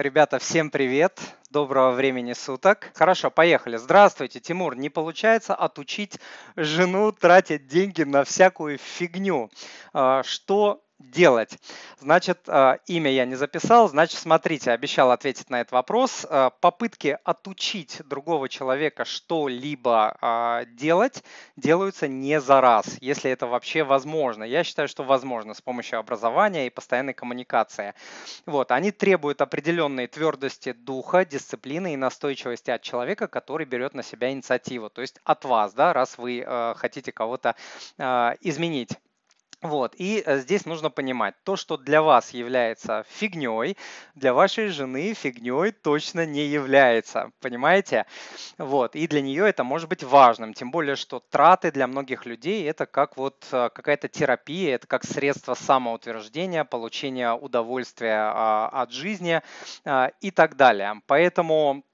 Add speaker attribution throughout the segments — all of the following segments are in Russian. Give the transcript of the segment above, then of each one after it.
Speaker 1: Ребята, всем привет! Доброго времени суток. Хорошо, поехали. Здравствуйте, Тимур. Не получается отучить жену тратить деньги на всякую фигню. А, что делать? Значит, э, имя я не записал, значит, смотрите, обещал ответить на этот вопрос. Э, попытки отучить другого человека что-либо э, делать делаются не за раз, если это вообще возможно. Я считаю, что возможно с помощью образования и постоянной коммуникации. Вот, они требуют определенной твердости духа, дисциплины и настойчивости от человека, который берет на себя инициативу, то есть от вас, да, раз вы хотите кого-то изменить. Вот, и э, здесь нужно понимать, то, что для вас является фигней, для вашей жены фигней точно не является, понимаете? Вот, и для нее это может быть важным, тем более, что траты для многих людей это как вот э, какая-то терапия, это как средство самоутверждения, получения удовольствия а, от жизни а, и так далее. Поэтому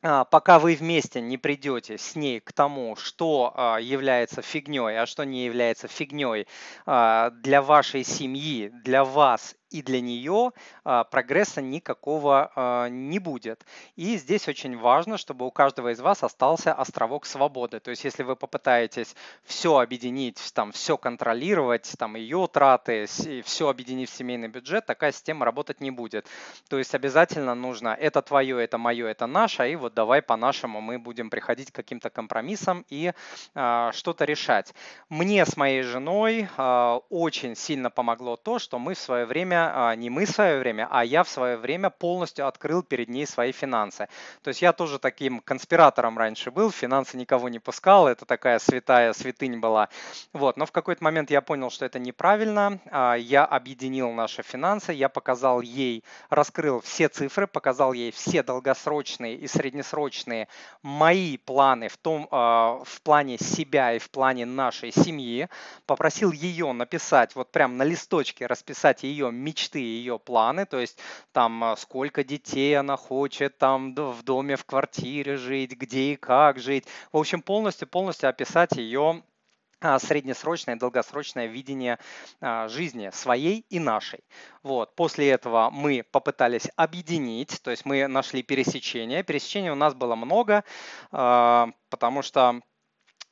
Speaker 1: пока вы вместе не придете с ней к тому, что а, является фигней, а что не является фигней а, для вашей семьи, для вас и для нее а, прогресса никакого а, не будет. И здесь очень важно, чтобы у каждого из вас остался островок свободы. То есть если вы попытаетесь все объединить, там, все контролировать, там, ее траты, все объединить в семейный бюджет, такая система работать не будет. То есть обязательно нужно это твое, это мое, это наше, и вот давай по-нашему мы будем приходить к каким-то компромиссам и а, что-то решать. Мне с моей женой а, очень сильно помогло то, что мы в свое время а, не мы в свое время, а я в свое время полностью открыл перед ней свои финансы. То есть я тоже таким конспиратором раньше был, финансы никого не пускал, это такая святая святынь была. Вот, но в какой-то момент я понял, что это неправильно. А, я объединил наши финансы, я показал ей, раскрыл все цифры, показал ей все долгосрочные и среднесрочные мои планы в том, а, в плане себя и в плане нашей семьи. Попросил ее написать, вот прям на листочке расписать ее мечты, ее планы, то есть там а, сколько детей она хочет, там в доме, в квартире жить, где и как жить. В общем, полностью, полностью описать ее а, среднесрочное и долгосрочное видение а, жизни своей и нашей. Вот. После этого мы попытались объединить, то есть мы нашли пересечение. Пересечений у нас было много, потому что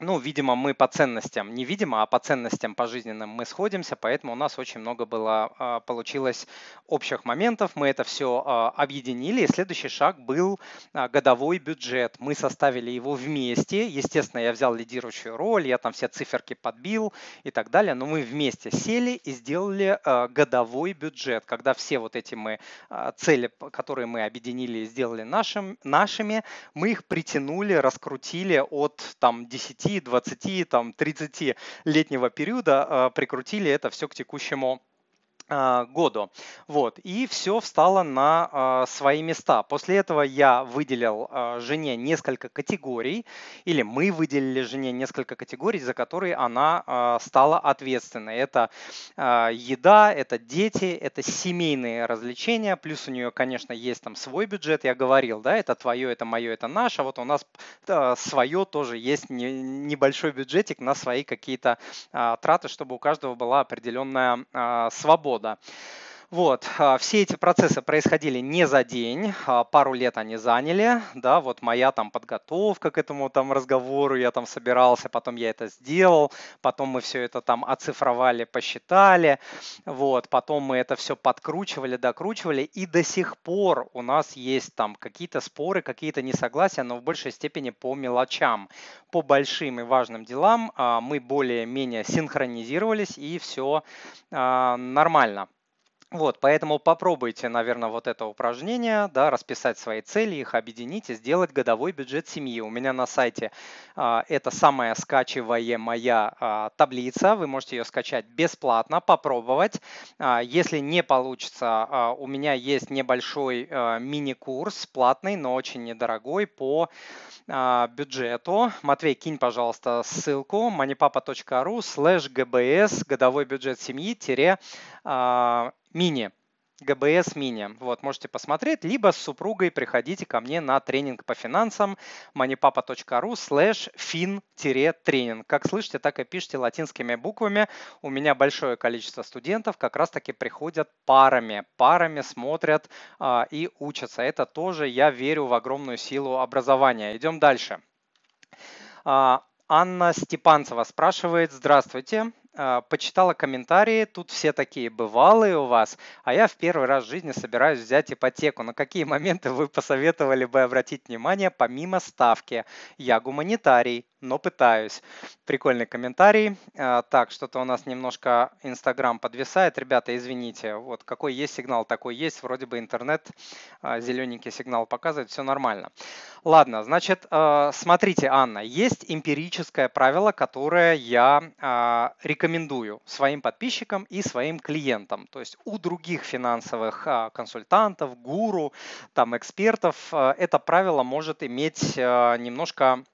Speaker 1: ну, видимо, мы по ценностям, не видимо, а по ценностям по жизненным мы сходимся, поэтому у нас очень много было, а, получилось общих моментов, мы это все а, объединили, и следующий шаг был а, годовой бюджет. Мы составили его вместе, естественно, я взял лидирующую роль, я там все циферки подбил и так далее, но мы вместе сели и сделали годовой бюджет, когда все вот эти мы цели, которые мы объединили и сделали нашим, нашими, мы их притянули, раскрутили от там 10 10, 20, там, 30-летнего периода а, прикрутили это все к текущему году. Вот. И все встало на э, свои места. После этого я выделил э, жене несколько категорий, или мы выделили жене несколько категорий, за которые она э, стала ответственной. Это еда, это дети, это семейные развлечения, плюс у нее, конечно, есть там свой бюджет, я говорил, да, это твое, это мое, это наше. Вот у нас свое тоже есть не, небольшой бюджетик на свои какие-то траты, чтобы у каждого была определенная э, på. Вот, а, все эти процессы происходили не за день, а, пару лет они заняли, да, вот моя там подготовка к этому там разговору, я там собирался, потом я это сделал, потом мы все это там оцифровали, посчитали, вот, потом мы это все подкручивали, докручивали, и до сих пор у нас есть там какие-то споры, какие-то несогласия, но в большей степени по мелочам, по большим и важным делам а, мы более-менее синхронизировались, и все нормально. Вот, поэтому попробуйте, наверное, вот это упражнение, да, расписать свои цели, их объединить и сделать годовой бюджет семьи. У меня на сайте а, это самая скачиваемая а, таблица, вы можете ее скачать бесплатно, попробовать. А, если не получится, а, у меня есть небольшой а, мини-курс, платный, но очень недорогой по а, бюджету. Матвей, кинь, пожалуйста, ссылку moneypapa.ru slash gbs годовой бюджет семьи тире а, мини. ГБС Мини. Вот, можете посмотреть, либо с супругой приходите ко мне на тренинг по финансам moneypapa.ru slash fin-тренинг. Как слышите, так и пишите латинскими буквами. У меня большое количество студентов как раз-таки приходят парами. Парами смотрят а, и учатся. Это тоже я верю в огромную силу образования. Идем дальше. А, Анна Степанцева спрашивает, здравствуйте, почитала комментарии, тут все такие бывалые у вас, а я в первый раз в жизни собираюсь взять ипотеку. На какие моменты вы посоветовали бы обратить внимание помимо ставки? Я гуманитарий, но пытаюсь. Прикольный комментарий. А, так, что-то у нас немножко Инстаграм подвисает. Ребята, извините, вот какой есть сигнал, такой есть. Вроде бы интернет а, зелененький сигнал показывает, все нормально. Ладно, значит, смотрите, Анна, есть эмпирическое правило, которое я рекомендую рекомендую своим подписчикам и своим клиентам. То есть у других финансовых а, консультантов, гуру, там экспертов а, это правило может иметь а, немножко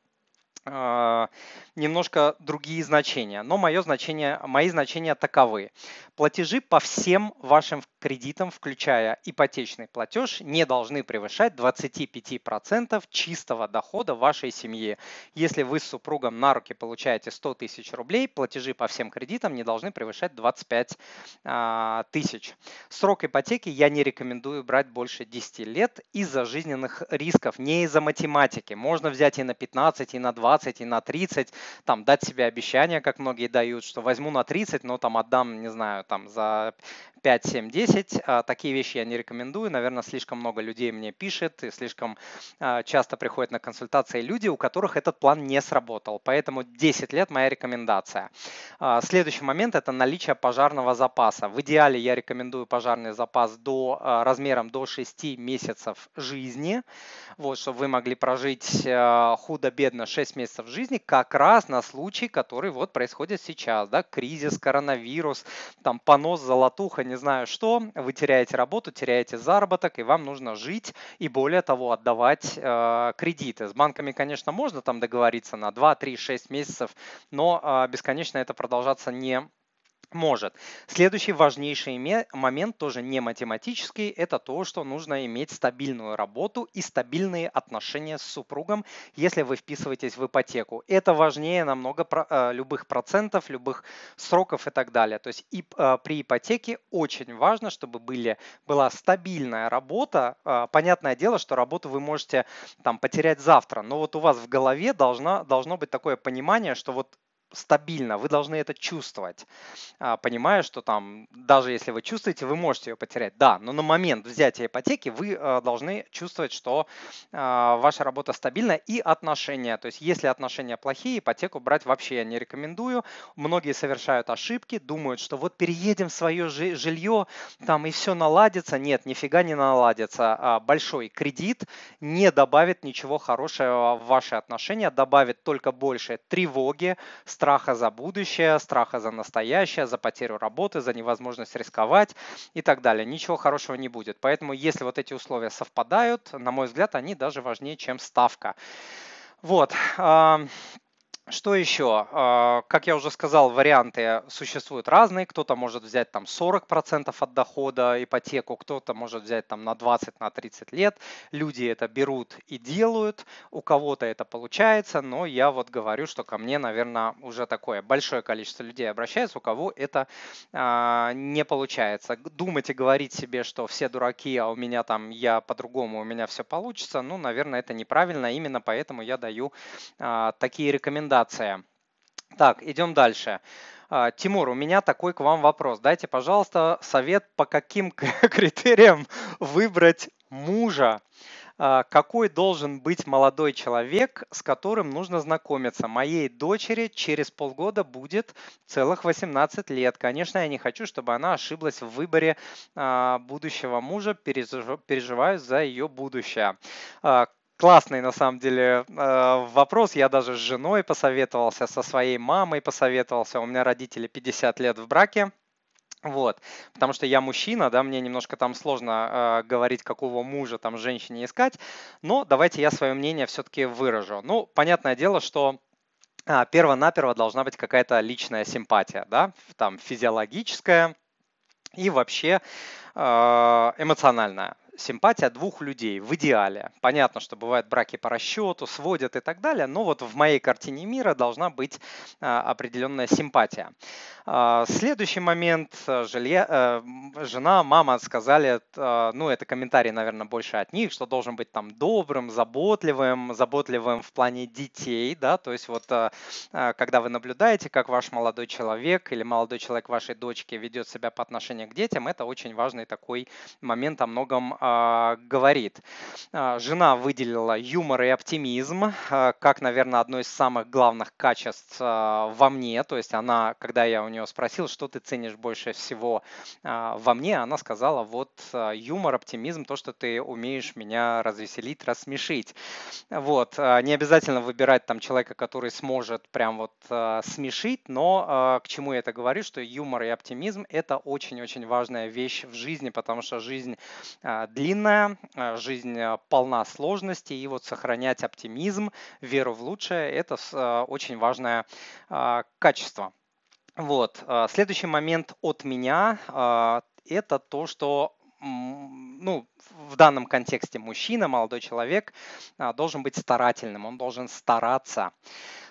Speaker 1: немножко другие значения, но мое значение, мои значения таковы. Платежи по всем вашим кредитам, включая ипотечный платеж, не должны превышать 25% чистого дохода вашей семьи. Если вы с супругом на руки получаете 100 тысяч рублей, платежи по всем кредитам не должны превышать 25 а, тысяч. Срок ипотеки я не рекомендую брать больше 10 лет из-за жизненных рисков, не из-за математики. Можно взять и на 15, и на 20, и на 30, там дать себе обещание, как многие дают, что возьму на 30, но там отдам, не знаю, там за 5, 7, 10. Такие вещи я не рекомендую. Наверное, слишком много людей мне пишет и слишком а, часто приходят на консультации люди, у которых этот план не сработал. Поэтому 10 лет моя рекомендация. А, следующий момент – это наличие пожарного запаса. В идеале я рекомендую пожарный запас до, а, размером до 6 месяцев жизни, вот, чтобы вы могли прожить худо-бедно 6 месяцев жизни как раз на случай, который вот происходит сейчас. Да? Кризис, коронавирус, там понос, золотуха, не знаю что, вы теряете работу, теряете заработок, и вам нужно жить и более того отдавать э, кредиты. С банками, конечно, можно там договориться на 2, 3, 6 месяцев, но э, бесконечно это продолжаться не может. Следующий важнейший момент, тоже не математический, это то, что нужно иметь стабильную работу и стабильные отношения с супругом, если вы вписываетесь в ипотеку. Это важнее намного э, любых процентов, любых сроков и так далее. То есть и э, при ипотеке очень важно, чтобы были, была стабильная работа. Э, понятное дело, что работу вы можете там потерять завтра, но вот у вас в голове должна, должно быть такое понимание, что вот стабильно, вы должны это чувствовать, а, понимая, что там, даже если вы чувствуете, вы можете ее потерять, да, но на момент взятия ипотеки вы а, должны чувствовать, что а, ваша работа стабильна и отношения, то есть если отношения плохие, ипотеку брать вообще я не рекомендую, многие совершают ошибки, думают, что вот переедем в свое жилье, там и все наладится, нет, нифига не наладится, большой кредит не добавит ничего хорошего в ваши отношения, добавит только больше тревоги, страха за будущее, страха за настоящее, за потерю работы, за невозможность рисковать и так далее. Ничего хорошего не будет. Поэтому если вот эти условия совпадают, на мой взгляд, они даже важнее, чем ставка. Вот. Что еще? А, как я уже сказал, варианты существуют разные. Кто-то может взять там 40% от дохода ипотеку, кто-то может взять там на 20, на 30 лет. Люди это берут и делают. У кого-то это получается, но я вот говорю, что ко мне, наверное, уже такое большое количество людей обращается, у кого это а, не получается. Думать и говорить себе, что все дураки, а у меня там я по-другому, у меня все получится, ну, наверное, это неправильно. Именно поэтому я даю а, такие рекомендации рекомендация. Так, идем дальше. А, Тимур, у меня такой к вам вопрос. Дайте, пожалуйста, совет, по каким критериям выбрать мужа. А, какой должен быть молодой человек, с которым нужно знакомиться? Моей дочери через полгода будет целых 18 лет. Конечно, я не хочу, чтобы она ошиблась в выборе а, будущего мужа, переживаю за ее будущее классный на самом деле э, вопрос. Я даже с женой посоветовался, со своей мамой посоветовался. У меня родители 50 лет в браке. Вот, потому что я мужчина, да, мне немножко там сложно э, говорить, какого мужа там женщине искать, но давайте я свое мнение все-таки выражу. Ну, понятное дело, что а, перво-наперво должна быть какая-то личная симпатия, да, там физиологическая, и вообще эмоциональная симпатия двух людей в идеале. Понятно, что бывают браки по расчету, сводят и так далее, но вот в моей картине мира должна быть а, определенная симпатия. А, следующий момент. Э, жилья, э, жена, мама сказали, э, ну это комментарий, наверное, больше от них, что должен быть там добрым, заботливым, заботливым в плане детей, да, то есть вот когда вы наблюдаете, как ваш молодой человек или молодой человек вашей дочки ведет себя по отношению к детям, это очень важный такой момент о многом а, говорит. А, жена выделила юмор и оптимизм а, как, наверное, одно из самых главных качеств во мне. То есть она, когда я у нее спросил, что ты ценишь больше всего во мне, она сказала, вот юмор, оптимизм, то, что ты умеешь меня развеселить, рассмешить. Вот. Не обязательно выбирать там человека, который сможет прям вот смешить, но к чему я это говорю, что юмор и оптимизм – это очень-очень важная вещь в жизни, потому что жизнь длинная, э, жизнь э, полна сложностей, и вот сохранять оптимизм, веру в лучшее – это э, очень важное а, качество. Вот. Следующий момент от меня – это то, что ну, в данном контексте мужчина, молодой человек, а, должен быть старательным, он должен стараться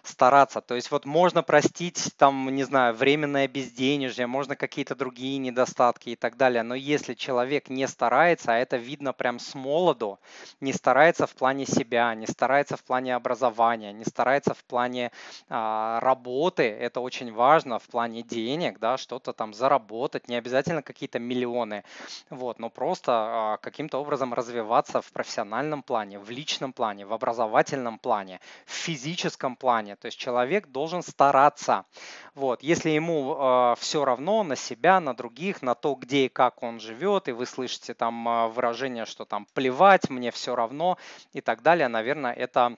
Speaker 1: стараться. То есть вот можно простить там, не знаю, временное безденежье, можно какие-то другие недостатки и так далее. Но если человек не старается, а это видно прям с молоду, не старается в плане себя, не старается в плане образования, не старается в плане а, работы, это очень важно, в плане денег, да, что-то там заработать, не обязательно какие-то миллионы, вот, но просто а, каким-то образом развиваться в профессиональном плане, в личном плане, в образовательном плане, в физическом плане. То есть человек должен стараться. Вот. Если ему э, все равно на себя, на других, на то, где и как он живет, и вы слышите там э, выражение, что там плевать, мне все равно и так далее, наверное, это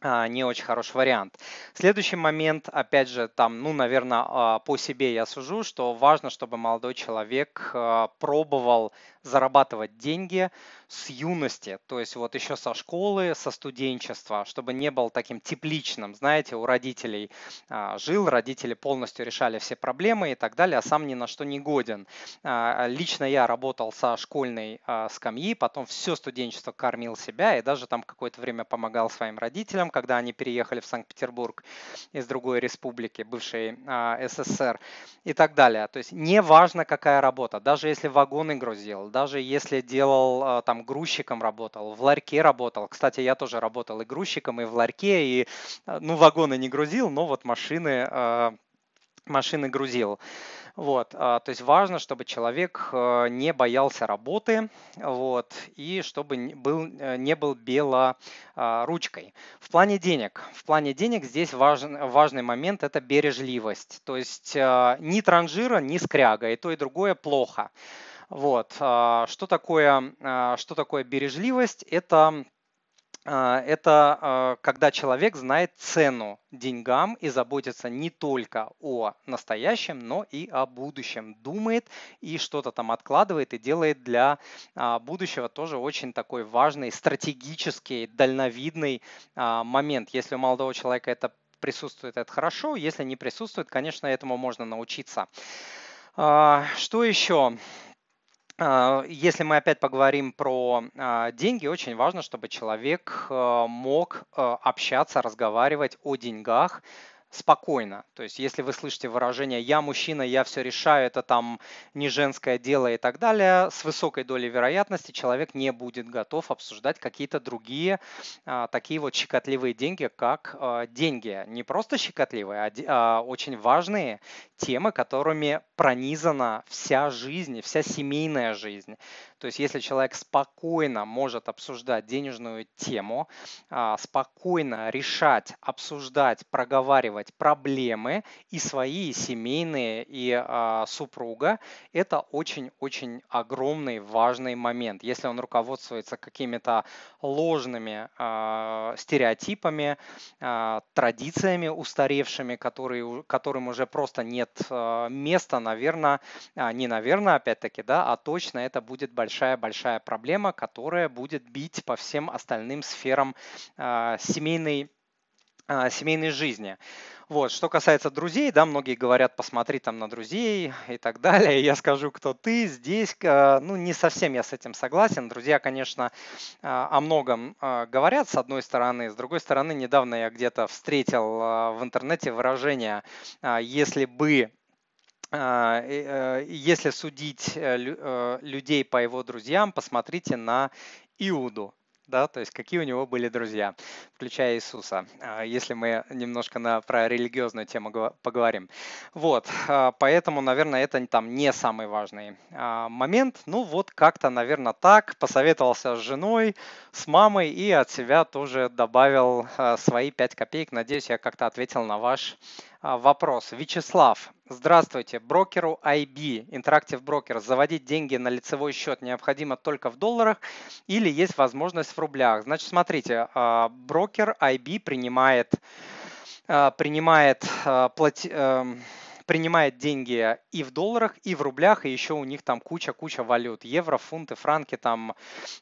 Speaker 1: а, не очень хороший вариант. Следующий момент, опять же, там, ну, наверное, а, по себе я сужу, что важно, чтобы молодой человек а, пробовал зарабатывать деньги с юности, то есть вот еще со школы, со студенчества, чтобы не был таким тепличным, знаете, у родителей а, жил, родители полностью решали все проблемы и так далее, а сам ни на что не годен. А, лично я работал со школьной а, скамьи, потом все студенчество кормил себя и даже там какое-то время помогал своим родителям, когда они переехали в Санкт-Петербург из другой республики, бывшей СССР и так далее. То есть не важно, какая работа, даже если вагоны грузил, даже если делал там грузчиком работал, в ларьке работал. Кстати, я тоже работал и грузчиком, и в ларьке, и ну вагоны не грузил, но вот машины машины грузил. Вот, то есть важно, чтобы человек не боялся работы, вот, и чтобы был, э, не был белоручкой. В плане денег, в плане денег здесь важен, важный момент – это бережливость. То есть ни транжира, ни скряга, и то, и другое плохо. Вот. А, что такое, а, что такое бережливость? Это а, это когда человек знает цену деньгам и заботится не только о настоящем, но и о будущем. Думает и что-то там откладывает и делает для будущего тоже очень такой важный, стратегический, дальновидный момент. Если у молодого человека это присутствует, это хорошо. Если не присутствует, конечно, этому можно научиться. Что еще? А, если мы опять поговорим про а, деньги, очень важно, чтобы человек э, мог э, общаться, разговаривать о деньгах спокойно. То есть, если вы слышите выражение «я мужчина, я все решаю, это там не женское дело» и так далее, с высокой долей вероятности человек не будет готов обсуждать какие-то другие а, такие вот щекотливые деньги, как а, деньги. Не просто щекотливые, а, а очень важные темы, которыми пронизана вся жизнь, вся семейная жизнь. То есть если человек спокойно может обсуждать денежную тему, а, спокойно решать, обсуждать, проговаривать проблемы и свои, и семейные, и а, супруга, это очень-очень огромный важный момент. Если он руководствуется какими-то ложными а, стереотипами, традициями устаревшими, которые, которым уже просто нет места, наверное, не наверное, опять-таки, да, а точно это будет большой большая-большая проблема, которая будет бить по всем остальным сферам э, семейной семейной жизни. Вот, что касается друзей, да, многие говорят, посмотри там на друзей и так далее. Я скажу, кто ты. Здесь, ну, не совсем я с этим согласен. Друзья, конечно, а, о многом а, говорят, с одной стороны. С другой стороны, недавно я где-то встретил а, в интернете выражение, если бы если судить э, э, людей по его друзьям, посмотрите на Иуду да, то есть какие у него были друзья, включая Иисуса, а, если мы немножко на, про религиозную тему поговорим. Вот, а, поэтому, наверное, это там не самый важный а, момент. Ну вот как-то, наверное, так, посоветовался с женой, с мамой и от себя тоже добавил свои 5 копеек. Надеюсь, я как-то ответил на ваш вопрос. Вячеслав, здравствуйте. Брокеру IB, Interactive Broker, заводить деньги на лицевой счет необходимо только в долларах или есть возможность в рублях? Значит, смотрите, брокер IB принимает, принимает плати, эм, принимает деньги и в долларах, и в рублях, и еще у них там куча-куча валют. Евро, фунты, франки там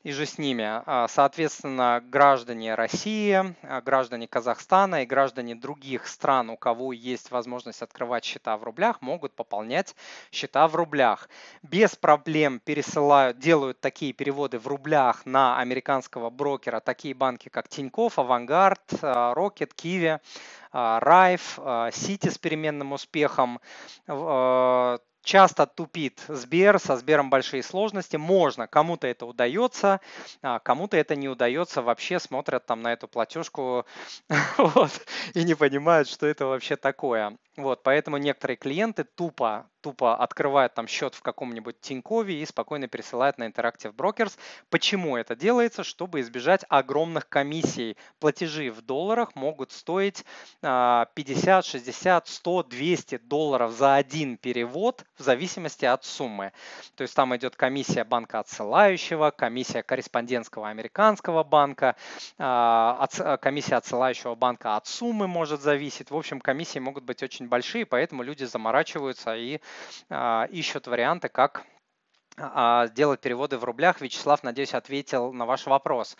Speaker 1: и же с ними. А, соответственно, граждане России, а, граждане Казахстана и граждане других стран, у кого есть возможность открывать счета в рублях, могут пополнять счета в рублях. Без проблем пересылают, делают такие переводы в рублях на американского брокера, такие банки, как Тинькофф, Авангард, Рокет, Киви. Райф, Сити с переменным успехом, э, часто тупит Сбер, со Сбером большие сложности, можно, кому-то это удается, а кому-то это не удается, вообще смотрят там на эту платежку вот, и не понимают, что это вообще такое. Вот, поэтому некоторые клиенты тупо, тупо открывают там счет в каком-нибудь Тинькове и спокойно пересылают на Interactive Brokers. Почему это делается? Чтобы избежать огромных комиссий. Платежи в долларах могут стоить 50, 60, 100, 200 долларов за один перевод в зависимости от суммы. То есть там идет комиссия банка отсылающего, комиссия корреспондентского американского банка, а, комиссия отсылающего банка от суммы может зависеть. В общем, комиссии могут быть очень очень большие, поэтому люди заморачиваются и а, ищут варианты, как делать переводы в рублях. Вячеслав, надеюсь, ответил на ваш вопрос.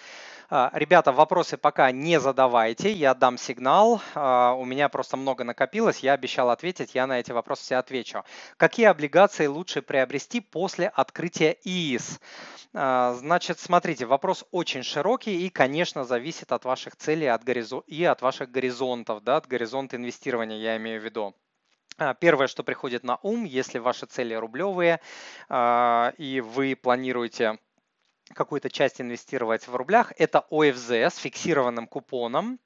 Speaker 1: А, ребята, вопросы пока не задавайте, я дам сигнал. У меня просто много накопилось, я обещал ответить, я на эти вопросы все отвечу. Какие облигации лучше приобрести после открытия ИИС? Значит, смотрите, вопрос очень широкий и, конечно, зависит от ваших целей от горизон... и от ваших горизонтов, да, от горизонта инвестирования, я имею в виду. А, первое, что приходит на ум, если ваши цели рублевые а, и вы планируете какую-то часть инвестировать в рублях, это ОФЗ с фиксированным купоном.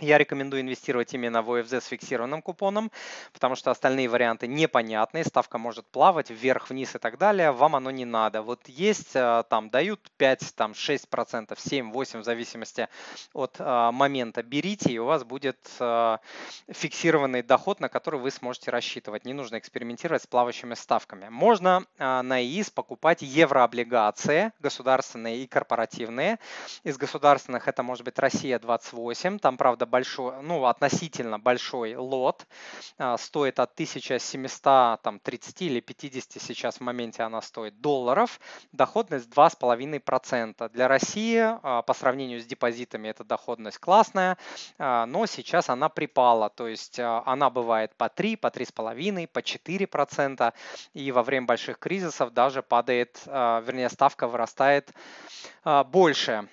Speaker 1: Я рекомендую инвестировать именно в ОФЗ с фиксированным купоном, потому что остальные варианты непонятные, ставка может плавать вверх, вниз и так далее, вам оно не надо. Вот есть, э, там дают 5, там 6%, 7, 8 в зависимости от э, момента. Берите, и у вас будет э, фиксированный доход, на который вы сможете рассчитывать. Не нужно экспериментировать с плавающими ставками. Можно на ИИС покупать еврооблигации, государственные и корпоративные. Из государственных это может быть Россия 28, там, правда, большой, ну, относительно большой лот, а, стоит от 1730 или 50 сейчас в моменте она стоит долларов, доходность 2,5%. Для России а, по сравнению с депозитами эта доходность классная, а, но сейчас она припала, то есть она бывает по 3, по 3,5, по 4%, и во время больших кризисов даже падает, вернее, ставка вырастает больше.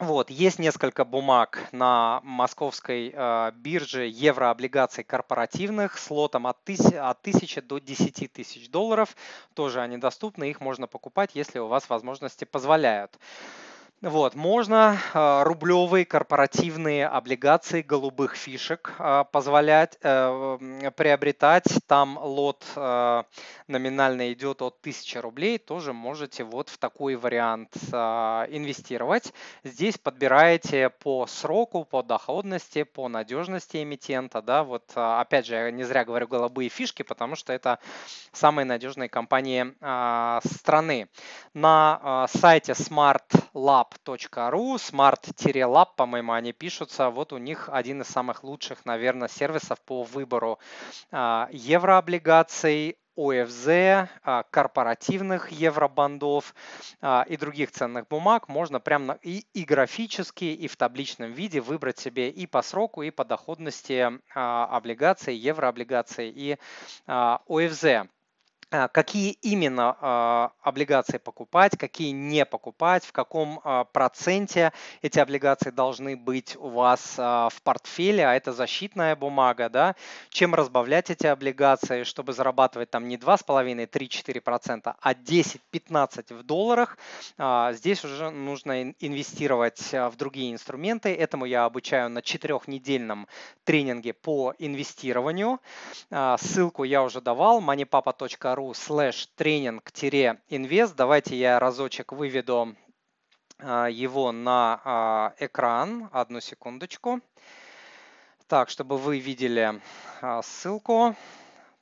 Speaker 1: Вот, есть несколько бумаг на московской э, бирже еврооблигаций корпоративных с лотом от, тысяч, от 1000 до 10 тысяч долларов. Тоже они доступны, их можно покупать, если у вас возможности позволяют. Вот, можно э, рублевые корпоративные облигации голубых фишек э, позволять э, приобретать. Там лот э, номинально идет от 1000 рублей. Тоже можете вот в такой вариант э, инвестировать. Здесь подбираете по сроку, по доходности, по надежности эмитента. Да, вот опять же, я не зря говорю голубые фишки, потому что это самые надежные компании страны. На сайте Smart Lab smart.ru, smart-lab, по-моему, они пишутся. Вот у них один из самых лучших, наверное, сервисов по выбору а, еврооблигаций, ОФЗ, корпоративных евробандов и других ценных бумаг можно прямо и, и графически, и в табличном виде выбрать себе и по сроку, и по доходности облигации, еврооблигации и ОФЗ. А, какие именно а, облигации покупать, какие не покупать, в каком а, проценте эти облигации должны быть у вас в портфеле, а это защитная бумага, да, чем разбавлять эти облигации, чтобы зарабатывать там не 2,5-3-4%, а 10-15 в долларах. Здесь уже нужно инвестировать в другие инструменты. Этому я обучаю на четырехнедельном тренинге по инвестированию. Ссылку я уже давал, moneypapa.ru rу слэш тренинг-инвест. Давайте я разочек выведу а, его на а, экран. Одну секундочку. Так, чтобы вы видели а, ссылку.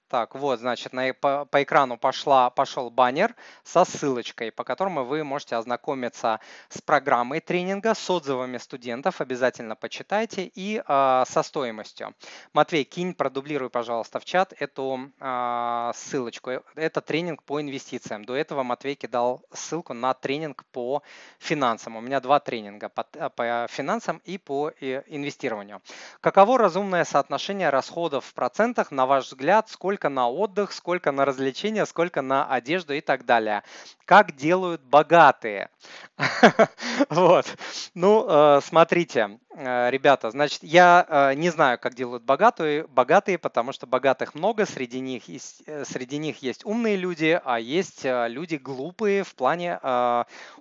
Speaker 1: Так, вот, значит, на, по, по экрану пошла, пошел баннер со ссылочкой, по которому вы можете ознакомиться с программой тренинга, с отзывами студентов, обязательно почитайте, и э, со стоимостью. Матвей, кинь, продублируй, пожалуйста, в чат эту э, ссылочку. Это тренинг по инвестициям. До этого Матвей кидал ссылку на тренинг по финансам. У меня два тренинга по, по финансам и по инвестированию. Каково разумное соотношение расходов в процентах, на ваш взгляд, сколько сколько на отдых, сколько на развлечения, сколько на одежду и так далее. Как делают богатые. Вот. Ну, э, смотрите, э, ребята, значит, я э, не знаю, как делают богатые, богатые, потому что богатых много, среди них, среди них есть умные люди, а есть люди глупые в плане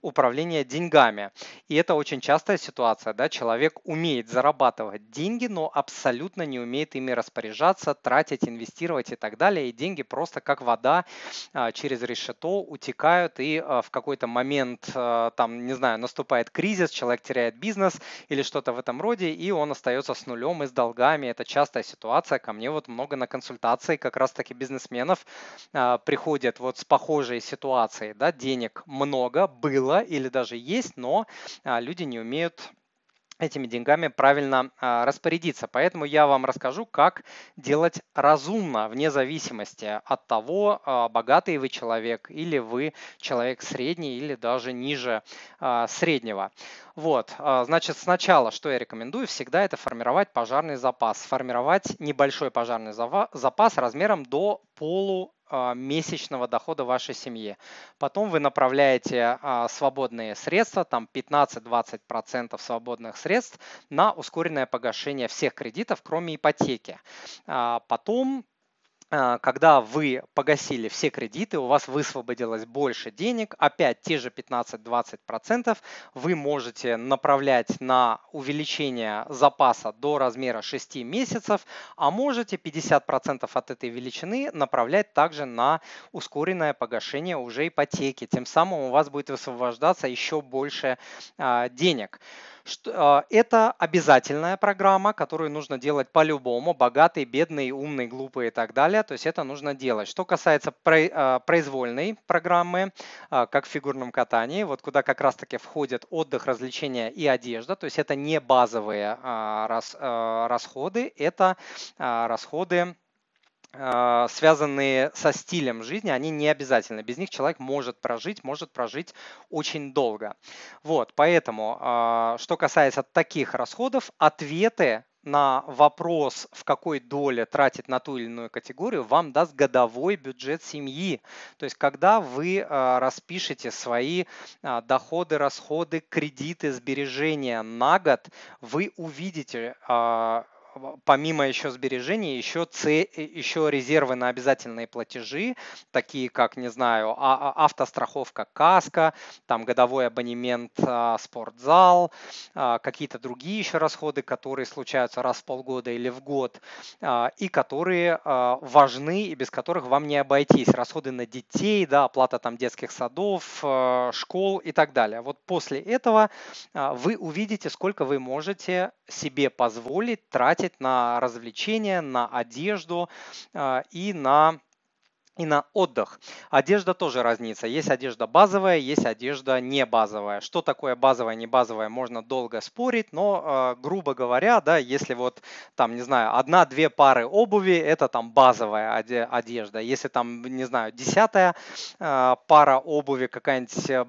Speaker 1: управления деньгами. И это очень частая ситуация, да, человек умеет зарабатывать деньги, но абсолютно не умеет ими распоряжаться, тратить, инвестировать и так далее, и деньги просто как вода через решето утекают, и в какой-то момент там там, не знаю, наступает кризис, человек теряет бизнес или что-то в этом роде, и он остается с нулем и с долгами. Это частая ситуация. Ко мне вот много на консультации как раз-таки бизнесменов а, приходят вот с похожей ситуацией. Да, денег много было или даже есть, но а, люди не умеют этими деньгами правильно а, распорядиться. Поэтому я вам расскажу, как делать разумно, вне зависимости от того, а, богатый вы человек или вы человек средний или даже ниже а, среднего. Вот, значит, сначала, что я рекомендую, всегда это формировать пожарный запас. Сформировать небольшой пожарный запас размером до полу месячного дохода вашей семьи. Потом вы направляете а, свободные средства, там 15-20% свободных средств на ускоренное погашение всех кредитов, кроме ипотеки. А, потом а, когда вы погасили все кредиты, у вас высвободилось больше денег, опять те же 15-20% вы можете направлять на увеличение запаса до размера 6 месяцев, а можете 50% от этой величины направлять также на ускоренное погашение уже ипотеки. Тем самым у вас будет высвобождаться еще больше а, денег. А, это обязательная программа, которую нужно делать по-любому, богатый, бедный, умный, глупый и так далее. То есть это нужно делать. Что касается а, произвольной программы, а, как в фигурном катании, вот куда как раз-таки входят отдых, развлечения и одежда, то есть это не базовые расходы, это расходы связанные со стилем жизни, они не обязательны. Без них человек может прожить, может прожить очень долго. Вот, поэтому, а, что касается таких расходов, ответы на вопрос, в какой доле тратить на ту или иную категорию, вам даст годовой бюджет семьи. То есть, когда вы а, распишете свои доходы, расходы, кредиты, сбережения на год, вы увидите помимо еще сбережений, еще, ц... еще резервы на обязательные платежи, такие как, не знаю, а, а, автостраховка каска, там годовой абонемент а, спортзал, какие-то другие еще расходы, которые случаются раз в полгода или в год, и которые важны и без которых вам не обойтись. Расходы на детей, да, оплата там детских садов, школ и так далее. Вот после этого вы увидите, сколько вы можете себе позволить тратить на развлечения, на одежду а, и на и на отдых. Одежда тоже разнится. Есть одежда базовая, есть одежда не базовая. Что такое базовая, не базовая, можно долго спорить, но, э, грубо говоря, да, если вот там, не знаю, одна-две пары обуви, это там базовая одежда. Если там, не знаю, десятая э, пара обуви какая-нибудь э,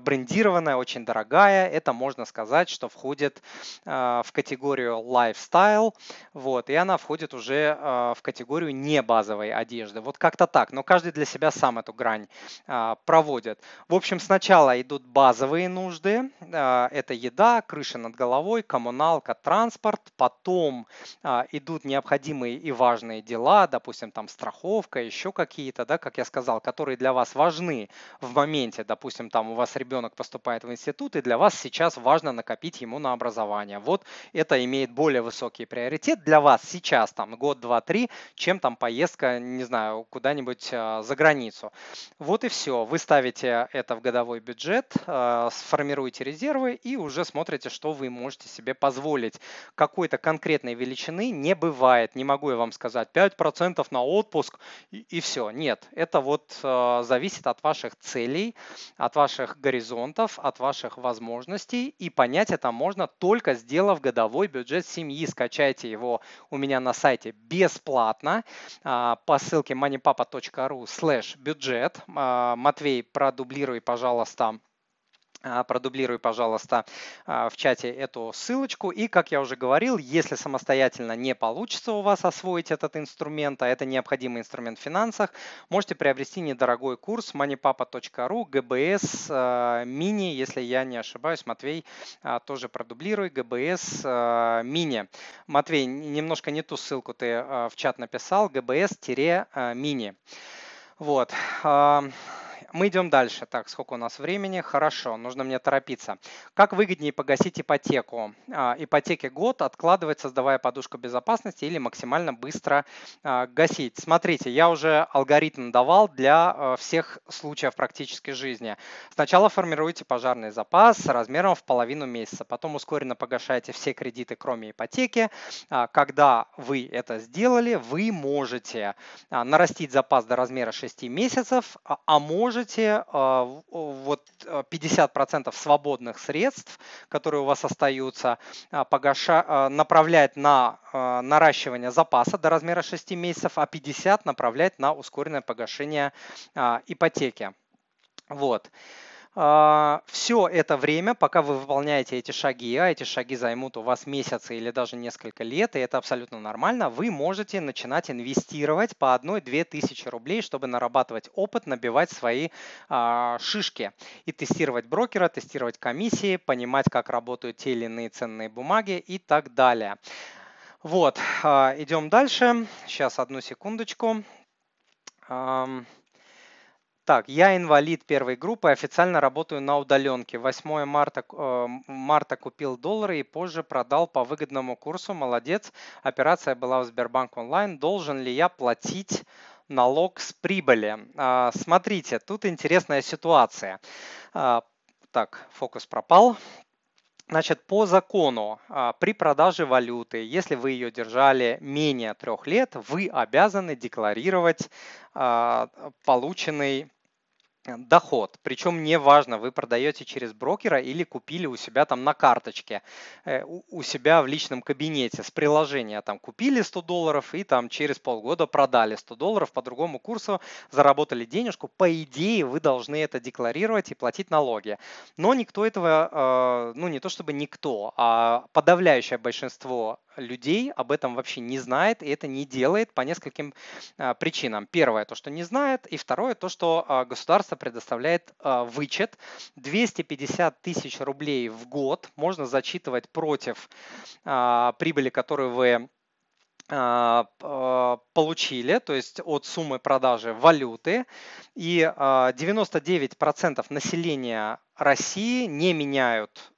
Speaker 1: брендированная, очень дорогая, это можно сказать, что входит в категорию lifestyle, вот, и она входит уже в категорию не базовой одежды. Вот как-то так но каждый для себя сам эту грань а, проводит. В общем, сначала идут базовые нужды, а, это еда, крыша над головой, коммуналка, транспорт, потом а, идут необходимые и важные дела, допустим, там страховка, еще какие-то, да, как я сказал, которые для вас важны в моменте, допустим, там у вас ребенок поступает в институт, и для вас сейчас важно накопить ему на образование. Вот это имеет более высокий приоритет для вас сейчас, там, год, два, три, чем там поездка, не знаю, куда-нибудь куда-нибудь а, за границу. Вот и все. Вы ставите это в годовой бюджет, а, сформируете резервы и уже смотрите, что вы можете себе позволить. Какой-то конкретной величины не бывает. Не могу я вам сказать 5% на отпуск и, и все. Нет, это вот а, зависит от ваших целей, от ваших горизонтов, от ваших возможностей. И понять это можно только сделав годовой бюджет семьи. Скачайте его у меня на сайте бесплатно по ссылке moneypapa.com ru слэш бюджет. А, Матвей, продублируй, пожалуйста, продублируй, пожалуйста, а, в чате эту ссылочку. И, как я уже говорил, если самостоятельно не получится у вас освоить этот инструмент, а это необходимый инструмент в финансах, можете приобрести недорогой курс moneypapa.ru GBS мини, если я не ошибаюсь, Матвей тоже продублируй GBS мини. Матвей, немножко не ту ссылку ты в чат написал, GBS-мини. Вот мы идем дальше. Так, сколько у нас времени? Хорошо, нужно мне торопиться. Как выгоднее погасить ипотеку? А, ипотеки год откладывать, создавая подушку безопасности или максимально быстро а, гасить. Смотрите, я уже алгоритм давал для а, всех случаев практической жизни. Сначала формируйте пожарный запас размером в половину месяца, потом ускоренно погашаете все кредиты, кроме ипотеки. Когда вы это сделали, вы можете нарастить запас до размера 6 месяцев, а можете можете а, вот 50% а, свободных средств, которые у вас остаются, а, погаша, направлять на наращивание запаса до размера 6 месяцев, а 50 направлять на ускоренное погашение ипотеки. Вот. А, Все это время, пока вы выполняете эти шаги, а эти шаги займут у вас месяцы или даже несколько лет, и это абсолютно нормально, вы можете начинать инвестировать по одной-две тысячи рублей, чтобы нарабатывать опыт, набивать свои а, шишки и тестировать брокера, тестировать комиссии, понимать, как работают те или иные ценные бумаги и так далее. Вот, а, идем дальше. Сейчас одну секундочку. Так, я инвалид первой группы, официально работаю на удаленке. 8 марта, э, марта купил доллары и позже продал по выгодному курсу. Молодец. Операция была в Сбербанк онлайн. Должен ли я платить налог с прибыли? Э, смотрите, тут интересная ситуация. Э, так, фокус пропал. Значит, по закону а, при продаже валюты, если вы ее держали менее трех лет, вы обязаны декларировать полученный доход. Причем неважно, вы продаете через брокера или купили у себя там на карточке, э, у себя в личном кабинете с приложения. Там купили 100 долларов и там через полгода продали 100 долларов по другому курсу, заработали денежку. По идее вы должны это декларировать и платить налоги. Но никто этого, э, ну не то чтобы никто, а подавляющее большинство людей об этом вообще не знает и это не делает по нескольким а, причинам. Первое, то, что не знает, и второе, то, что а, государство предоставляет а, вычет 250 тысяч рублей в год можно зачитывать против прибыли, которую вы получили, то есть от суммы продажи валюты. И 99% населения России не меняют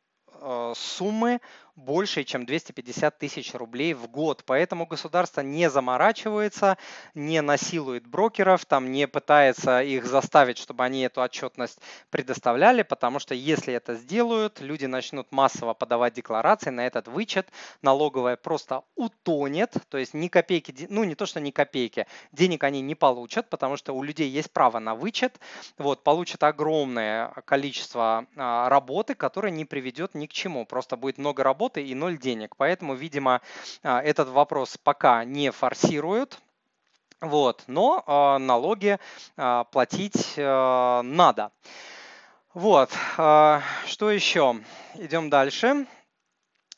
Speaker 1: суммы больше, чем 250 тысяч рублей в год. Поэтому государство не заморачивается, не насилует брокеров, там не пытается их заставить, чтобы они эту отчетность предоставляли, потому что если это сделают, люди начнут массово подавать декларации на этот вычет, налоговая просто утонет, то есть ни копейки, ну не то, что ни копейки, денег они не получат, потому что у людей есть право на вычет, вот, получат огромное количество а, работы, которое не приведет ни к чему, просто будет много работы и ноль денег, поэтому, видимо, а, этот вопрос пока не форсируют, вот, но э, налоги э, платить э, надо. Вот, что еще? Идем дальше.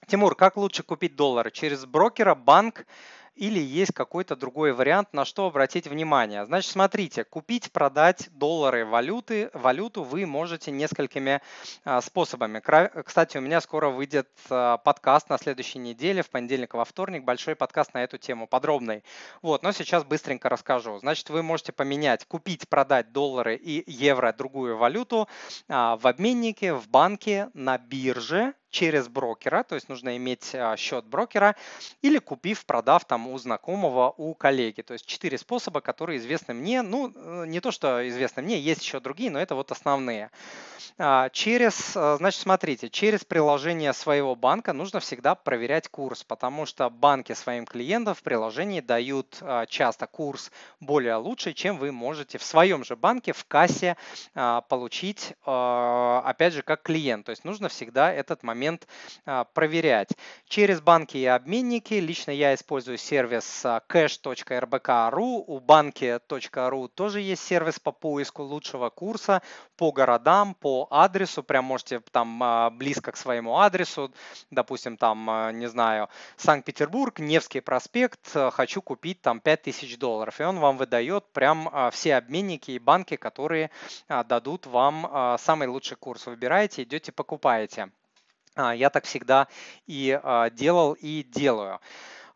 Speaker 1: Тимур, как лучше купить доллары? Через брокера, банк или есть какой-то другой вариант, на что обратить внимание. Значит, смотрите, купить, продать доллары, валюты, валюту вы можете несколькими а, способами. Кстати, у меня скоро выйдет а, подкаст на следующей неделе, в понедельник, во вторник, большой подкаст на эту тему, подробный. Вот, но сейчас быстренько расскажу. Значит, вы можете поменять, купить, продать доллары и евро, другую валюту а, в обменнике, в банке, на бирже, через брокера, то есть нужно иметь а, счет брокера, или купив, продав там у знакомого, у коллеги. То есть четыре способа, которые известны мне. Ну, э, не то, что известны мне, есть еще другие, но это вот основные. А, через, э, значит, смотрите, через приложение своего банка нужно всегда проверять курс, потому что банки своим клиентам в приложении дают а, часто курс более лучший, чем вы можете в своем же банке в кассе получить, опять же, как клиент. То есть нужно всегда этот момент момент а, проверять. Через банки и обменники лично я использую сервис а, cash.rbk.ru, у банки.ру тоже есть сервис по поиску лучшего курса по городам, по адресу, прям можете там а, близко к своему адресу, допустим, там, не знаю, Санкт-Петербург, Невский проспект, хочу купить там 5000 долларов, и он вам выдает прям все обменники и банки, которые дадут вам самый лучший курс. Выбираете, идете, покупаете. А, я так всегда и а, делал и делаю.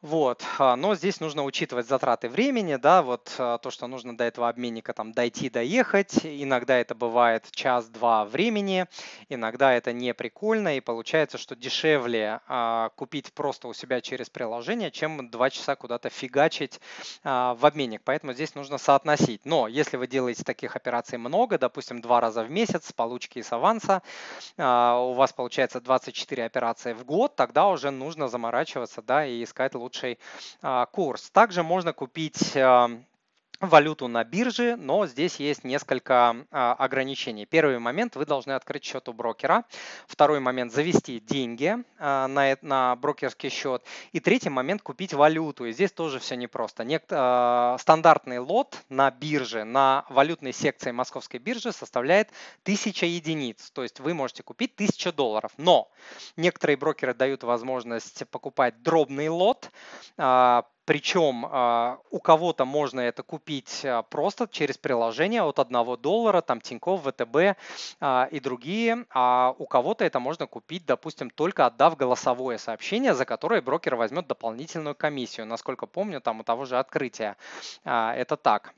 Speaker 1: Вот. А, но здесь нужно учитывать затраты времени, да, вот а, то, что нужно до этого обменника там дойти, доехать. Иногда это бывает час-два времени, иногда это не прикольно, и получается, что дешевле а, купить просто у себя через приложение, чем два часа куда-то фигачить в обменник. Поэтому здесь нужно соотносить. Но если вы делаете таких операций много, допустим, два раза в месяц с получки и с аванса, у вас получается 24 операции в год, тогда уже нужно заморачиваться, да, и искать лучше лучший а, курс. Также можно купить а, валюту на бирже, но здесь есть несколько а, ограничений. Первый момент, вы должны открыть счет у брокера. Второй момент, завести деньги а, на, на брокерский счет. И третий момент, купить валюту. И здесь тоже все непросто. Нек, а, стандартный лот на бирже, на валютной секции московской биржи составляет 1000 единиц. То есть вы можете купить 1000 долларов. Но некоторые брокеры дают возможность покупать дробный лот, причем а, у кого-то можно это купить а, просто через приложение от 1 доллара, там Тинькофф, ВТБ а, и другие. А у кого-то это можно купить, допустим, только отдав голосовое сообщение, за которое брокер возьмет дополнительную комиссию. Насколько помню, там у того же открытия это так.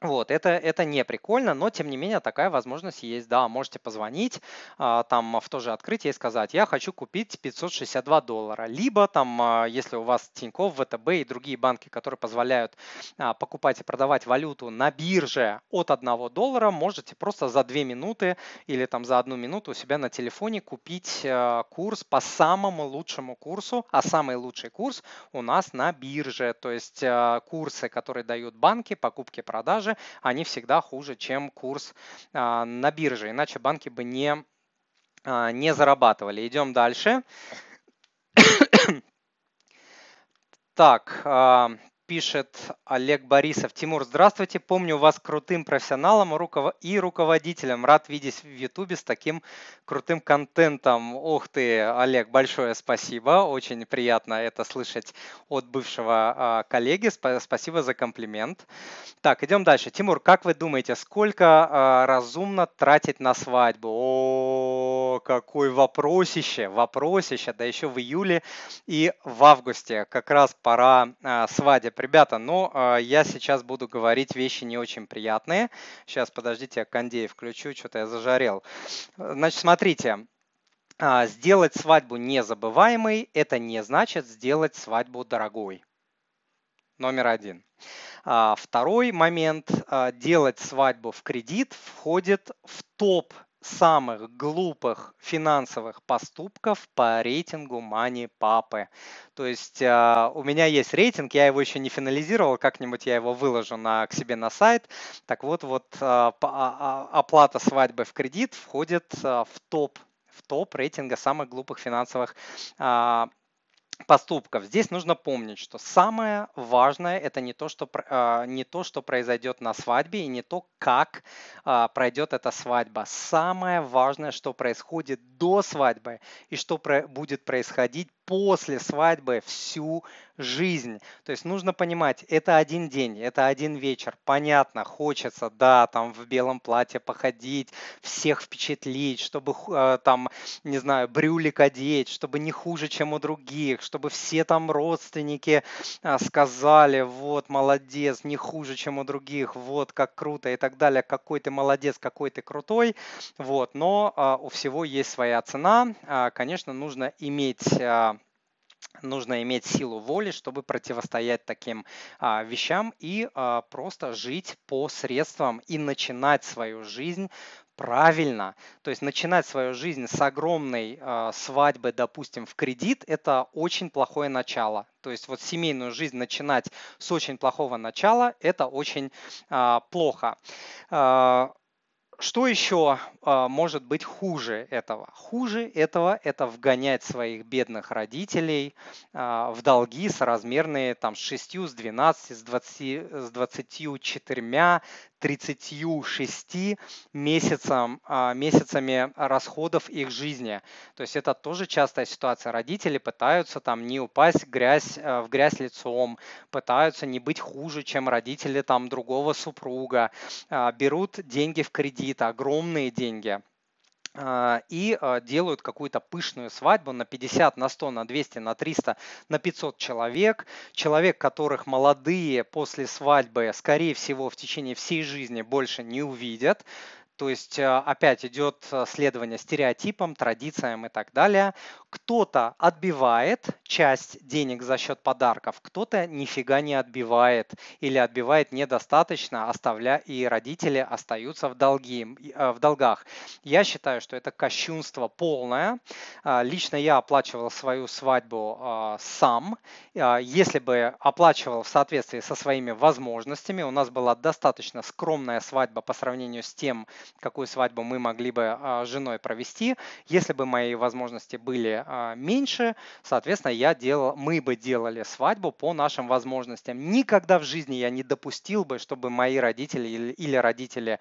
Speaker 1: Вот, это, это не прикольно, но тем не менее такая возможность есть. Да, можете позвонить а, там в то же открытие и сказать, я хочу купить 562 доллара. Либо там, а, если у вас Тинькофф, ВТБ и другие банки, которые позволяют а, покупать и продавать валюту на бирже от 1 доллара, можете просто за 2 минуты или там за одну минуту у себя на телефоне купить курс по самому лучшему курсу, а самый лучший курс у нас на бирже. То есть курсы, которые дают банки, покупки-продажи, продажи, они всегда хуже, чем курс а, на бирже. Иначе банки бы не, а, не зарабатывали. Идем дальше. Так, а, пишет Олег Борисов. Тимур, здравствуйте. Помню вас крутым профессионалом и руководителем. Рад видеть в Ютубе с таким крутым контентом. Ух ты, Олег, большое спасибо. Очень приятно это слышать от бывшего а, коллеги. Спасибо за комплимент. Так, идем дальше. Тимур, как вы думаете, сколько а, разумно тратить на свадьбу? О, какой вопросище, вопросище. Да еще в июле и в августе. Как раз пора а, свадеб Ребята, ну, а, я сейчас буду говорить вещи не очень приятные. Сейчас, подождите, я кондей включу, что-то я зажарел. Значит, смотрите, А, сделать свадьбу незабываемой – это не значит сделать свадьбу дорогой. Номер один. Второй момент – делать свадьбу в кредит входит в топ самых глупых финансовых поступков по рейтингу Мани Папы. То есть э, у меня есть рейтинг, я его еще не финализировал, как-нибудь я его выложу на, к себе на сайт. Так вот, вот э, оплата свадьбы в кредит входит в топ в топ рейтинга самых глупых финансовых поступков. Здесь нужно помнить, что самое важное это не то, что, а, не то, что произойдет на свадьбе и не то, как а, пройдет эта свадьба. Самое важное, что происходит до свадьбы и что будет происходить после свадьбы всю жизнь. То есть нужно понимать, это один день, это один вечер. Понятно, хочется, да, там в белом платье походить, всех впечатлить, чтобы э, там, не знаю, брюлик одеть, чтобы не хуже, чем у других, чтобы все там родственники э, сказали, вот, молодец, не хуже, чем у других, вот, как круто и так далее, какой ты молодец, какой ты крутой. Вот, но э, у всего есть своя цена. Конечно, нужно иметь нужно иметь силу воли, чтобы противостоять таким а, вещам и а, просто жить по средствам и начинать свою жизнь правильно. То есть начинать свою жизнь с огромной э, свадьбы, допустим, в кредит, это очень плохое начало. То есть вот семейную жизнь начинать с очень плохого начала, это очень э, плохо. Что еще а, может быть хуже этого? Хуже этого это вгонять своих бедных родителей а, в долги соразмерные там, с 6, с 12, с, 20, с 24, 36 месяцам, а, месяцами расходов их жизни. То есть это тоже частая ситуация. Родители пытаются там не упасть грязь, в грязь лицом, пытаются не быть хуже, чем родители там другого супруга, берут деньги в кредит, огромные деньги а, и а, делают какую-то пышную свадьбу на 50, на 100, на 200, на 300, на 500 человек. Человек, которых молодые после свадьбы, скорее всего, в течение всей жизни больше не увидят. То есть э, опять идет э, следование стереотипам, традициям и так далее. Кто-то отбивает часть денег за счет подарков, кто-то нифига не отбивает или отбивает недостаточно, оставля и родители остаются в, долги, э, в долгах. Я считаю, что это кощунство полное. Лично я оплачивал свою свадьбу сам. Если бы оплачивал в соответствии со своими возможностями, у нас была достаточно скромная свадьба по сравнению с тем, какую свадьбу мы могли бы а, с женой провести. Если бы мои возможности были а, меньше, соответственно, я делал, мы бы делали свадьбу по нашим возможностям. Никогда в жизни я не допустил бы, чтобы мои родители или родители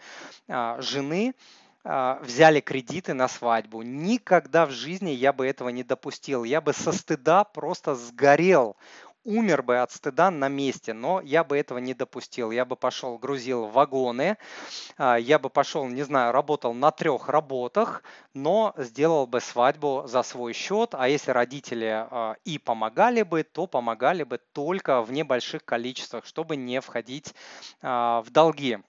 Speaker 1: а, жены взяли кредиты на свадьбу. Никогда в жизни я бы этого не допустил. Я бы со стыда просто сгорел умер бы от стыда на месте, но я бы этого не допустил. Я бы пошел, грузил вагоны, а, я бы пошел, не знаю, работал на трех работах, но сделал бы свадьбу за свой счет, а если родители а, и помогали бы, то помогали бы только в небольших количествах, чтобы не входить а, в долги.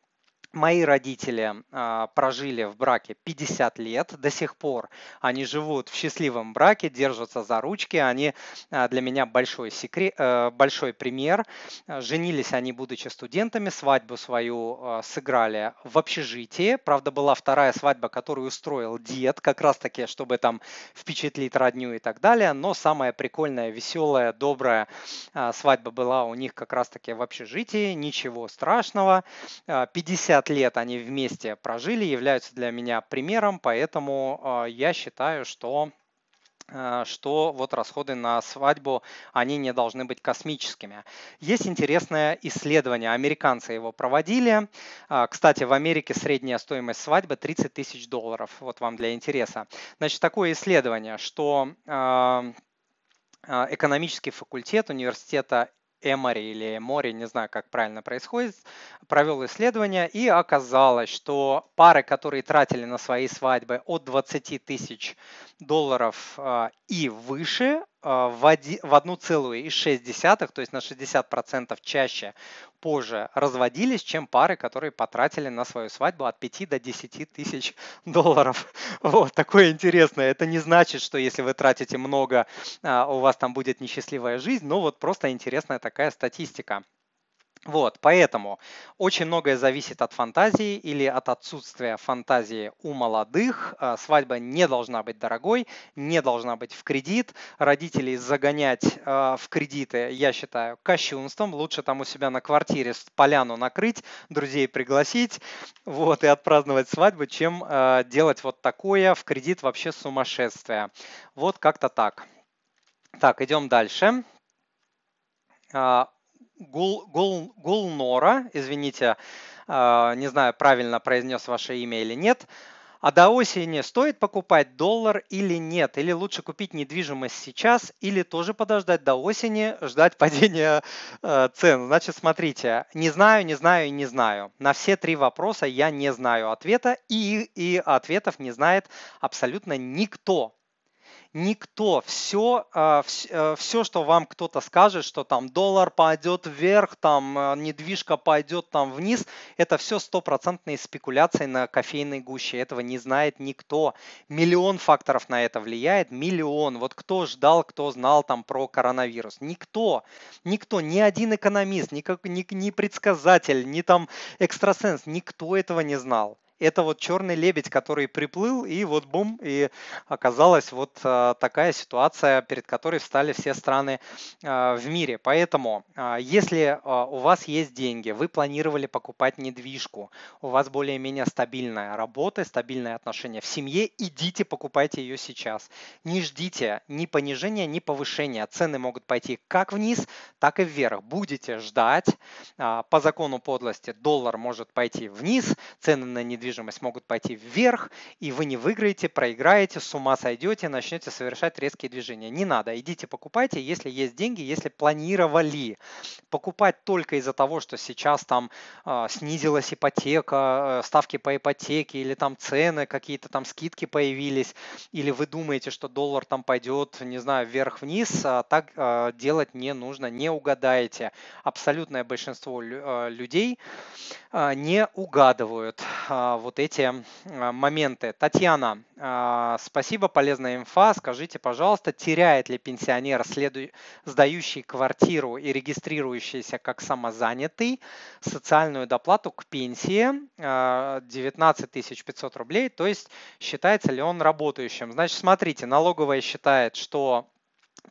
Speaker 1: Мои родители а, прожили в браке 50 лет до сих пор. Они живут в счастливом браке, держатся за ручки. Они а, для меня большой, секрет, а, большой пример. Женились они, будучи студентами, свадьбу свою а, сыграли в общежитии. Правда, была вторая свадьба, которую устроил дед, как раз таки, чтобы там впечатлить родню и так далее. Но самая прикольная, веселая, добрая свадьба была у них как раз таки в общежитии. Ничего страшного. 50 50 лет они вместе прожили, являются для меня примером, поэтому а, я считаю, что а, что вот расходы на свадьбу, они не должны быть космическими. Есть интересное исследование, американцы его проводили. А, кстати, в Америке средняя стоимость свадьбы 30 тысяч долларов, вот вам для интереса. Значит, такое исследование, что экономический факультет университета Эмори или Эмори, не знаю, как правильно происходит, провел исследование и оказалось, что пары, которые тратили на свои свадьбы от 20 тысяч долларов а, и выше, в 1,6, то есть на 60% чаще позже разводились, чем пары, которые потратили на свою свадьбу от 5 до 10 тысяч долларов. Вот, такое интересное. Это не значит, что если вы тратите много, а, у вас там будет несчастливая жизнь, но вот просто интересная такая статистика. Вот, поэтому очень многое зависит от фантазии или от отсутствия фантазии у молодых. А, свадьба не должна быть дорогой, не должна быть в кредит. Родителей загонять а, в кредиты, я считаю, кощунством. Лучше там у себя на квартире поляну накрыть, друзей пригласить вот, и отпраздновать свадьбу, чем а, делать вот такое в кредит вообще сумасшествие. Вот как-то так. Так, идем дальше. Гул, Гул, Гулнора, извините, а, не знаю, правильно произнес ваше имя или нет, а до осени стоит покупать доллар или нет? Или лучше купить недвижимость сейчас, или тоже подождать до осени, ждать падения э, цен? Значит, смотрите, не знаю, не знаю и не знаю. На все три вопроса я не знаю ответа, и, и ответов не знает абсолютно никто никто, все, все, все, что вам кто-то скажет, что там доллар пойдет вверх, там э, недвижка пойдет там вниз, это все стопроцентные спекуляции на кофейной гуще. Этого не знает никто. Миллион факторов на это влияет, миллион. Вот кто ждал, кто знал там про коронавирус? Никто. Никто, ни один экономист, ни, ни, ни предсказатель, ни там экстрасенс, никто этого не знал это вот черный лебедь, который приплыл, и вот бум, и оказалась вот а, такая ситуация, перед которой встали все страны а, в мире. Поэтому, а, если у вас есть деньги, вы планировали покупать недвижку, у вас более-менее стабильная работа, стабильные отношения в семье, идите покупайте ее сейчас. Не ждите ни понижения, ни повышения. Цены могут пойти как вниз, так и вверх. Будете ждать. По закону подлости доллар может пойти вниз, цены на недвижимость недвижимость могут пойти вверх, и вы не выиграете, проиграете, с ума сойдете, начнете совершать резкие движения. Не надо, идите покупайте, если есть деньги, если планировали. Покупать только из-за того, что сейчас там э, снизилась ипотека, э, ставки по ипотеке, или там цены, какие-то там скидки появились, или вы думаете, что доллар там пойдет, не знаю, вверх-вниз, а так э, делать не нужно, не угадаете. Абсолютное большинство людей не угадывают вот эти а, моменты. Татьяна, а, спасибо, полезная инфа. Скажите, пожалуйста, теряет ли пенсионер, следу... сдающий квартиру и регистрирующийся как самозанятый, социальную доплату к пенсии 19 а, 500 рублей, то есть считается ли он работающим? Значит, смотрите, налоговая считает, что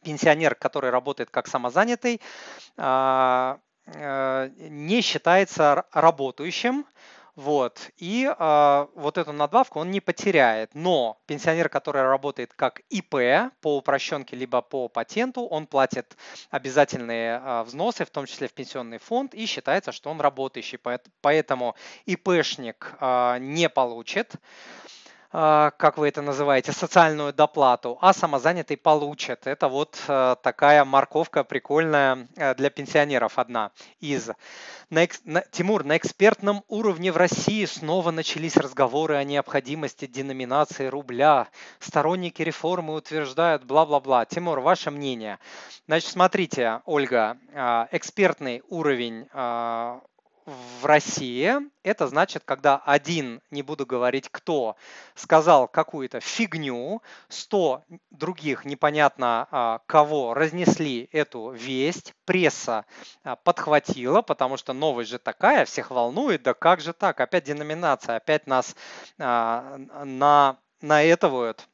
Speaker 1: пенсионер, который работает как самозанятый, не считается работающим, вот. И э, вот эту надбавку он не потеряет. Но пенсионер, который работает как ИП по упрощенке либо по патенту, он платит обязательные э, взносы, в том числе в пенсионный фонд, и считается, что он работающий. Поэтому ИПшник э, не получит а, как вы это называете, социальную доплату, а самозанятый получит. Это вот а, такая морковка прикольная а, для пенсионеров одна из. На, на, Тимур, на экспертном уровне в России снова начались разговоры о необходимости деноминации рубля. Сторонники реформы утверждают бла-бла-бла. Тимур, ваше мнение? Значит, смотрите, Ольга, экспертный уровень в России это значит, когда один, не буду говорить кто, сказал какую-то фигню, 100 других непонятно а, кого разнесли эту весть, пресса а, подхватила, потому что новость же такая, всех волнует, да как же так, опять деноминация, опять нас а, на, на это вот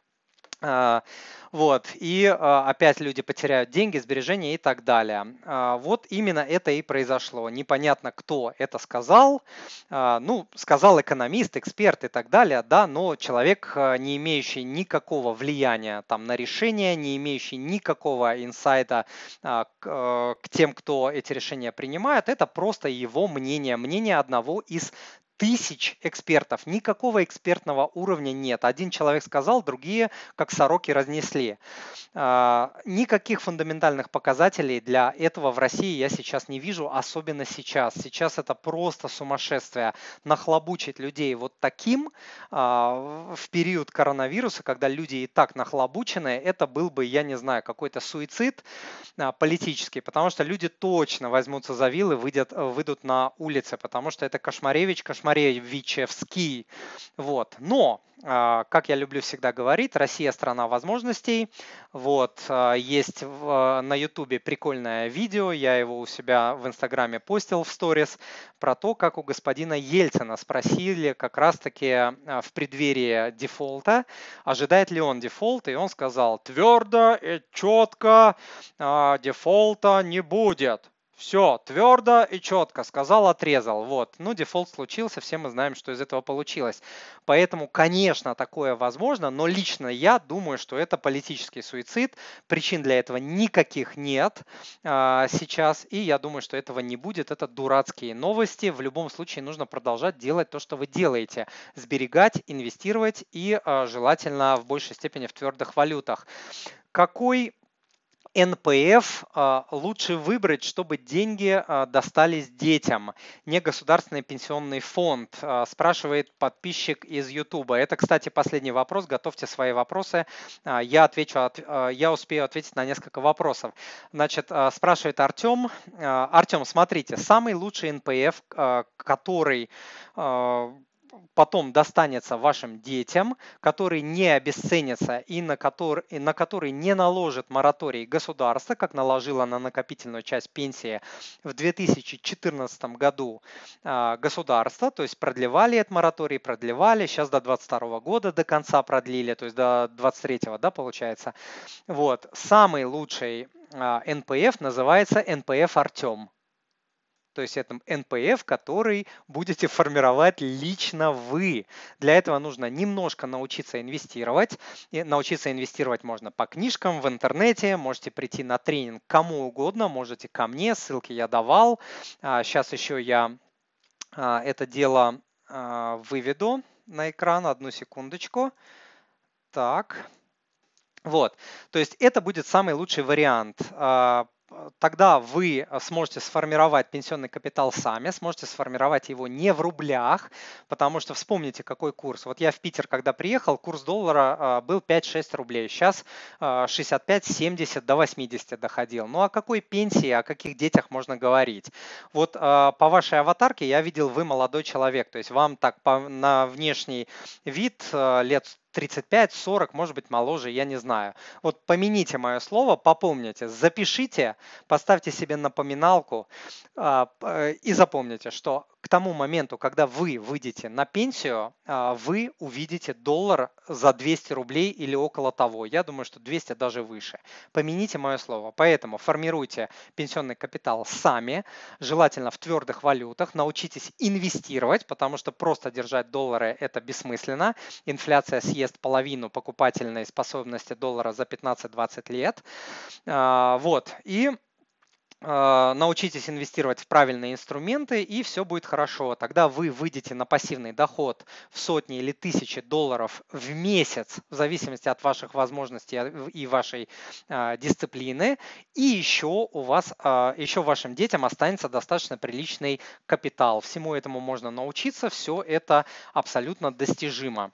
Speaker 1: вот, и а, опять люди потеряют деньги, сбережения и так далее. А, вот именно это и произошло. Непонятно, кто это сказал. А, ну, сказал экономист, эксперт и так далее, да, но человек, не имеющий никакого влияния там на решение, не имеющий никакого инсайта к тем, кто эти решения принимает, это просто его мнение, мнение одного из тысяч экспертов. Никакого экспертного уровня нет. Один человек сказал, другие как сороки разнесли. А, никаких фундаментальных показателей для этого в России я сейчас не вижу, особенно сейчас. Сейчас это просто сумасшествие. Нахлобучить людей вот таким а, в период коронавируса, когда люди и так нахлобучены, это был бы, я не знаю, какой-то суицид а, политический, потому что люди точно возьмутся за вилы, выйдут, выйдут на улицы, потому что это Кошмаревич, Кошмаревичевский. Вот. Но а, как я люблю всегда говорить, Россия страна возможностей. Вот, а, есть в, на Ютубе прикольное видео, я его у себя в Инстаграме постил в сторис, про то, как у господина Ельцина спросили как раз-таки а, в преддверии дефолта, ожидает ли он дефолт, и он сказал, твердо и четко дефолта не будет. Все, твердо и четко сказал, отрезал. Вот, ну дефолт случился, все мы знаем, что из этого получилось. Поэтому, конечно, такое возможно, но лично я думаю, что это политический суицид. Причин для этого никаких нет а, сейчас, и я думаю, что этого не будет. Это дурацкие новости. В любом случае нужно продолжать делать то, что вы делаете. Сберегать, инвестировать и а, желательно в большей степени в твердых валютах. Какой НПФ а, лучше выбрать, чтобы деньги а, достались детям, не государственный пенсионный фонд, а, спрашивает подписчик из YouTube. Это, кстати, последний вопрос. Готовьте свои вопросы. Я отвечу, я успею ответить на несколько вопросов. Значит, спрашивает Артем. Артем, смотрите, самый лучший НПФ, который потом достанется вашим детям, который не обесценится и на который, и на который не наложит мораторий государства, как наложило на накопительную часть пенсии в 2014 году а, государство, то есть продлевали этот мораторий, продлевали, сейчас до 2022 года до конца продлили, то есть до 23 да, получается. Вот. Самый лучший а, НПФ называется НПФ Артем. То есть это НПФ, который будете формировать лично вы. Для этого нужно немножко научиться инвестировать. И научиться инвестировать можно по книжкам, в интернете. Можете прийти на тренинг кому угодно. Можете ко мне, ссылки я давал. Сейчас а, еще я а, это дело а, выведу на экран. Одну секундочку. Так. Вот, то есть это будет самый лучший вариант тогда вы э, сможете сформировать пенсионный капитал сами, сможете сформировать его не в рублях, потому что вспомните, какой курс. Вот я в Питер, когда приехал, курс доллара э, был 5-6 рублей, сейчас 65-70 э, до 80 доходил. Ну о какой пенсии, о каких детях можно говорить? Вот по вашей аватарке я видел, вы молодой человек, то есть вам так на внешний вид лет 35, 40, может быть, моложе, я не знаю. Вот помяните мое слово, попомните, запишите, поставьте себе напоминалку а, и запомните, что к тому моменту, когда вы выйдете на пенсию, а, вы увидите доллар за 200 рублей или около того. Я думаю, что 200 даже выше. Помяните мое слово. Поэтому формируйте пенсионный капитал сами, желательно в твердых валютах. Научитесь инвестировать, потому что просто держать доллары – это бессмысленно. Инфляция съест половину покупательной способности доллара за 15-20 лет. А, вот. И научитесь инвестировать в правильные инструменты, и все будет хорошо. Тогда вы выйдете на пассивный доход в сотни или тысячи долларов в месяц, в зависимости от ваших возможностей и вашей а, дисциплины. И еще у вас, а, еще вашим детям останется достаточно приличный капитал. Всему этому можно научиться, все это абсолютно достижимо.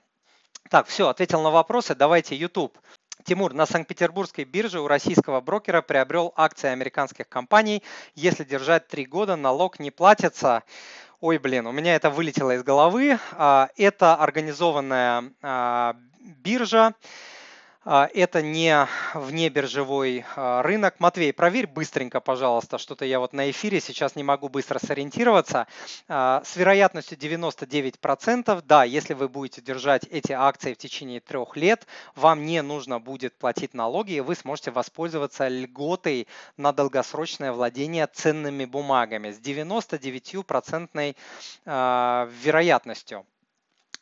Speaker 1: Так, все, ответил на вопросы. Давайте YouTube. Тимур, на Санкт-Петербургской бирже у российского брокера приобрел акции американских компаний. Если держать три года, налог не платится. Ой, блин, у меня это вылетело из головы. А, это организованная а, биржа. А, это не внебиржевой а, рынок. Матвей, проверь быстренько, пожалуйста, что-то я вот на эфире сейчас не могу быстро сориентироваться. А, с вероятностью 99%, да, если вы будете держать эти акции в течение трех лет, вам не нужно будет платить налоги, и вы сможете воспользоваться льготой на долгосрочное владение ценными бумагами с 99% вероятностью.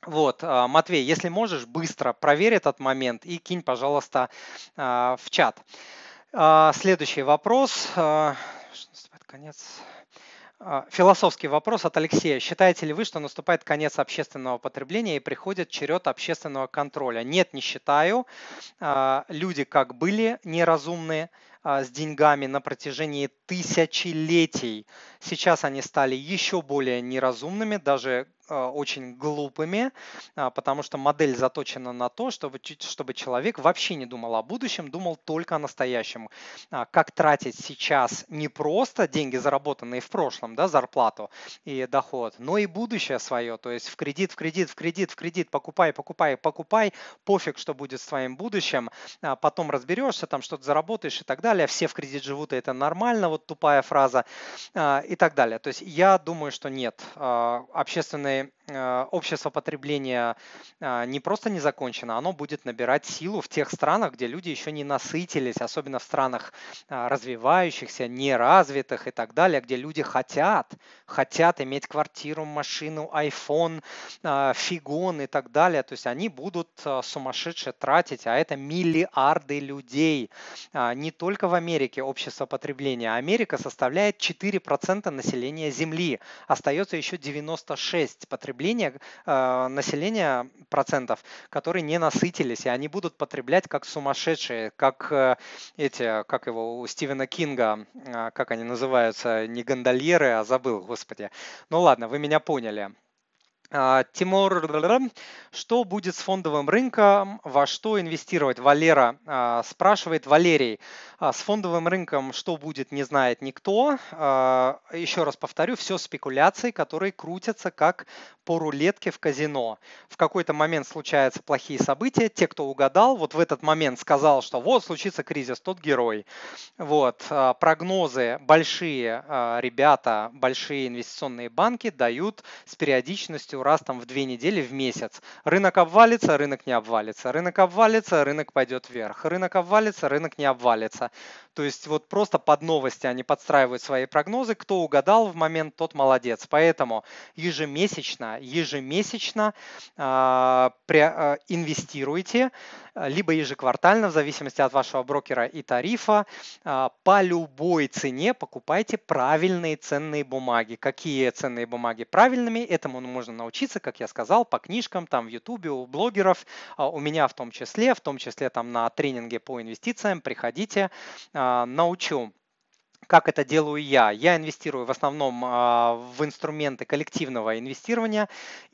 Speaker 1: Вот, а, Матвей, если можешь, быстро проверь этот момент и кинь, пожалуйста, а, в чат. А, следующий вопрос. Конец. А, философский вопрос от Алексея. Считаете ли вы, что наступает конец общественного потребления и приходит черед общественного контроля? Нет, не считаю. Люди как были неразумные, с деньгами на протяжении тысячелетий. Сейчас они стали еще более неразумными, даже очень глупыми, а, потому что модель заточена на то, чтобы, чтобы человек вообще не думал о будущем, думал только о настоящем. Как тратить сейчас не просто деньги, заработанные в прошлом, да, зарплату и доход, но и будущее свое, то есть в кредит, в кредит, в кредит, в кредит, покупай, покупай, покупай, пофиг, что будет с твоим будущим, потом разберешься, там что-то заработаешь и так далее, все в кредит живут, и это нормально, вот тупая фраза и так далее. То есть я думаю, что нет. Общественные Э, общество потребления а, не просто не закончено, оно будет набирать силу в тех странах, где люди еще не насытились, особенно в странах а, развивающихся, неразвитых и так далее, где люди хотят, хотят иметь квартиру, машину, iPhone, а, фигон и так далее. То есть они будут сумасшедше тратить, а это миллиарды людей. Не только в Америке общество потребления. Америка составляет 4% населения Земли. Остается еще 96 потребления потребления э, населения процентов, которые не насытились, и они будут потреблять как сумасшедшие, как э, эти, как его у Стивена Кинга, э, как они называются, не гондольеры, а забыл, господи. Ну ладно, вы меня поняли. А, Тимур, что будет с фондовым рынком, во что инвестировать? Валера а, спрашивает. Валерий, а, с фондовым рынком что будет, не знает никто. Еще раз повторю, все спекуляции, которые крутятся как по рулетке в казино. В какой-то момент случаются плохие события. Те, кто угадал, вот в этот момент сказал, что вот случится кризис, тот герой. Вот, прогнозы большие ребята, большие инвестиционные банки дают с периодичностью раз там в две недели в месяц. Рынок обвалится, рынок не обвалится. Рынок обвалится, рынок пойдет вверх. Рынок обвалится, рынок не обвалится. То есть вот просто под новости они подстраивают свои прогнозы. Кто угадал в момент, тот молодец. Поэтому ежемесячно, ежемесячно э, э, инвестируйте либо ежеквартально, в зависимости от вашего брокера и тарифа, а, по любой цене покупайте правильные ценные бумаги. Какие ценные бумаги правильными? Этому можно научиться, как я сказал, по книжкам, там в Ютубе, у блогеров, а, у меня в том числе, в том числе там на тренинге по инвестициям, приходите, а, научу как это делаю я? Я инвестирую в основном а, в инструменты коллективного инвестирования,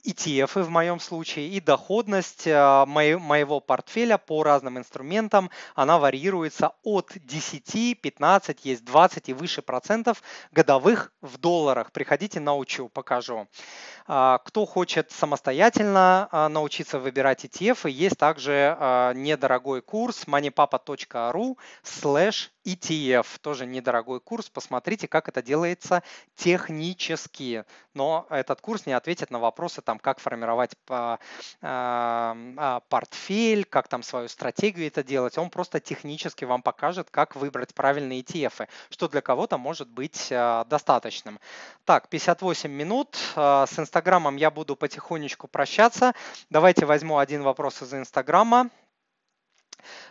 Speaker 1: ETF в моем случае, и доходность а, моего портфеля по разным инструментам, она варьируется от 10, 15, есть 20 и выше процентов годовых в долларах. Приходите, научу, покажу. А, кто хочет самостоятельно научиться выбирать ETF, есть также недорогой курс moneypapa.ru slash ETF, тоже недорогой курс. Посмотрите, как это делается технически. Но этот курс не ответит на вопросы, там, как формировать по, э, портфель, как там свою стратегию это делать. Он просто технически вам покажет, как выбрать правильные ETF, что для кого-то может быть э, достаточным. Так, 58 минут. Э, с Инстаграмом я буду потихонечку прощаться. Давайте возьму один вопрос из Инстаграма.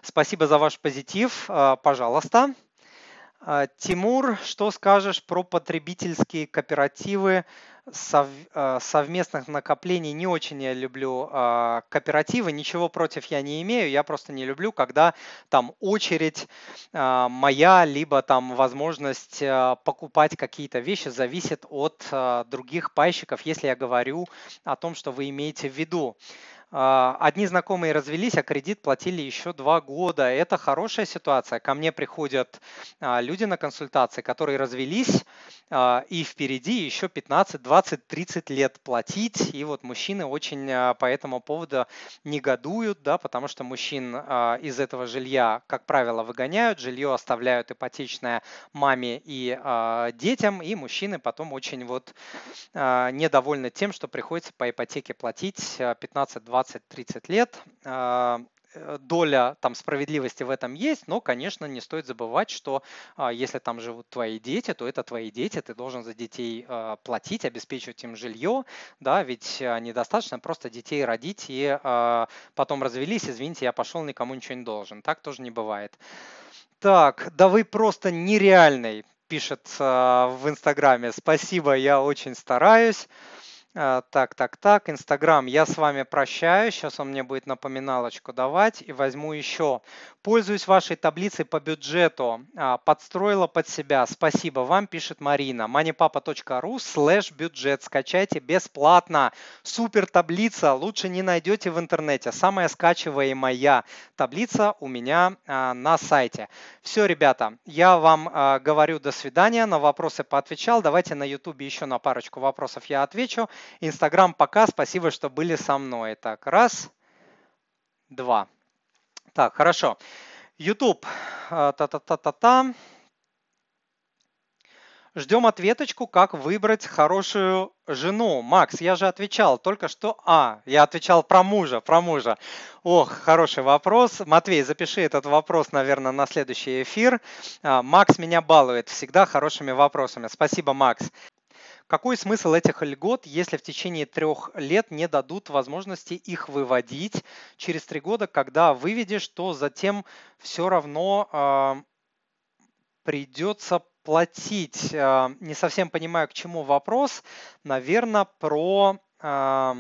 Speaker 1: Спасибо за ваш позитив. А, пожалуйста. А, Тимур, что скажешь про потребительские кооперативы а, совместных накоплений? Не очень я люблю кооперативы, ничего против я не имею, я просто не люблю, когда там очередь моя, либо там возможность покупать какие-то вещи зависит от других пайщиков, если я говорю о том, что вы имеете в виду. А, одни знакомые развелись, а кредит платили еще два года. Это хорошая ситуация. Ко мне приходят а, люди на консультации, которые развелись, а, и впереди еще 15, 20, 30 лет платить. И вот мужчины очень по этому поводу негодуют, да, потому что мужчин из этого жилья, как правило, выгоняют, жилье оставляют ипотечное маме и детям, и мужчины потом очень вот недовольны тем, что приходится по ипотеке платить 15-20 20-30 лет. А, э, доля там справедливости в этом есть, но, конечно, не стоит забывать, что а, если там живут твои дети, то это твои дети, ты должен за детей а, платить, обеспечивать им жилье, да, ведь недостаточно просто детей родить и потом развелись, извините, я пошел, никому ничего не должен. Так тоже не бывает. Так, да вы просто нереальный пишет в Инстаграме. Спасибо, я очень стараюсь. А, так, так, так, Инстаграм, я с вами прощаюсь. Сейчас он мне будет напоминалочку давать и возьму еще. Пользуюсь вашей таблицей по бюджету. А, подстроила под себя. Спасибо вам, пишет Марина. moneypapa.ru слэш бюджет. Скачайте бесплатно. Супер таблица. Лучше не найдете в интернете. Самая скачиваемая таблица у меня а, на сайте. Все, ребята, я вам говорю до свидания. На вопросы поотвечал. Давайте на YouTube еще на парочку вопросов я отвечу. Инстаграм пока. Спасибо, что были со мной. Так, раз, два. Так, хорошо. YouTube. А, та-та-та-та-та. Ждем ответочку, как выбрать хорошую жену. Макс, я же отвечал только что. А, я отвечал про мужа, про мужа. Ох, хороший вопрос. Матвей, запиши этот вопрос, наверное, на следующий эфир. А, Макс меня балует всегда хорошими вопросами. Спасибо, Макс. Какой смысл этих льгот, если в течение трех лет не дадут возможности их выводить через три года, когда выведешь, то затем все равно э, придется платить. Э, не совсем понимаю, к чему вопрос. Наверное, про... Э,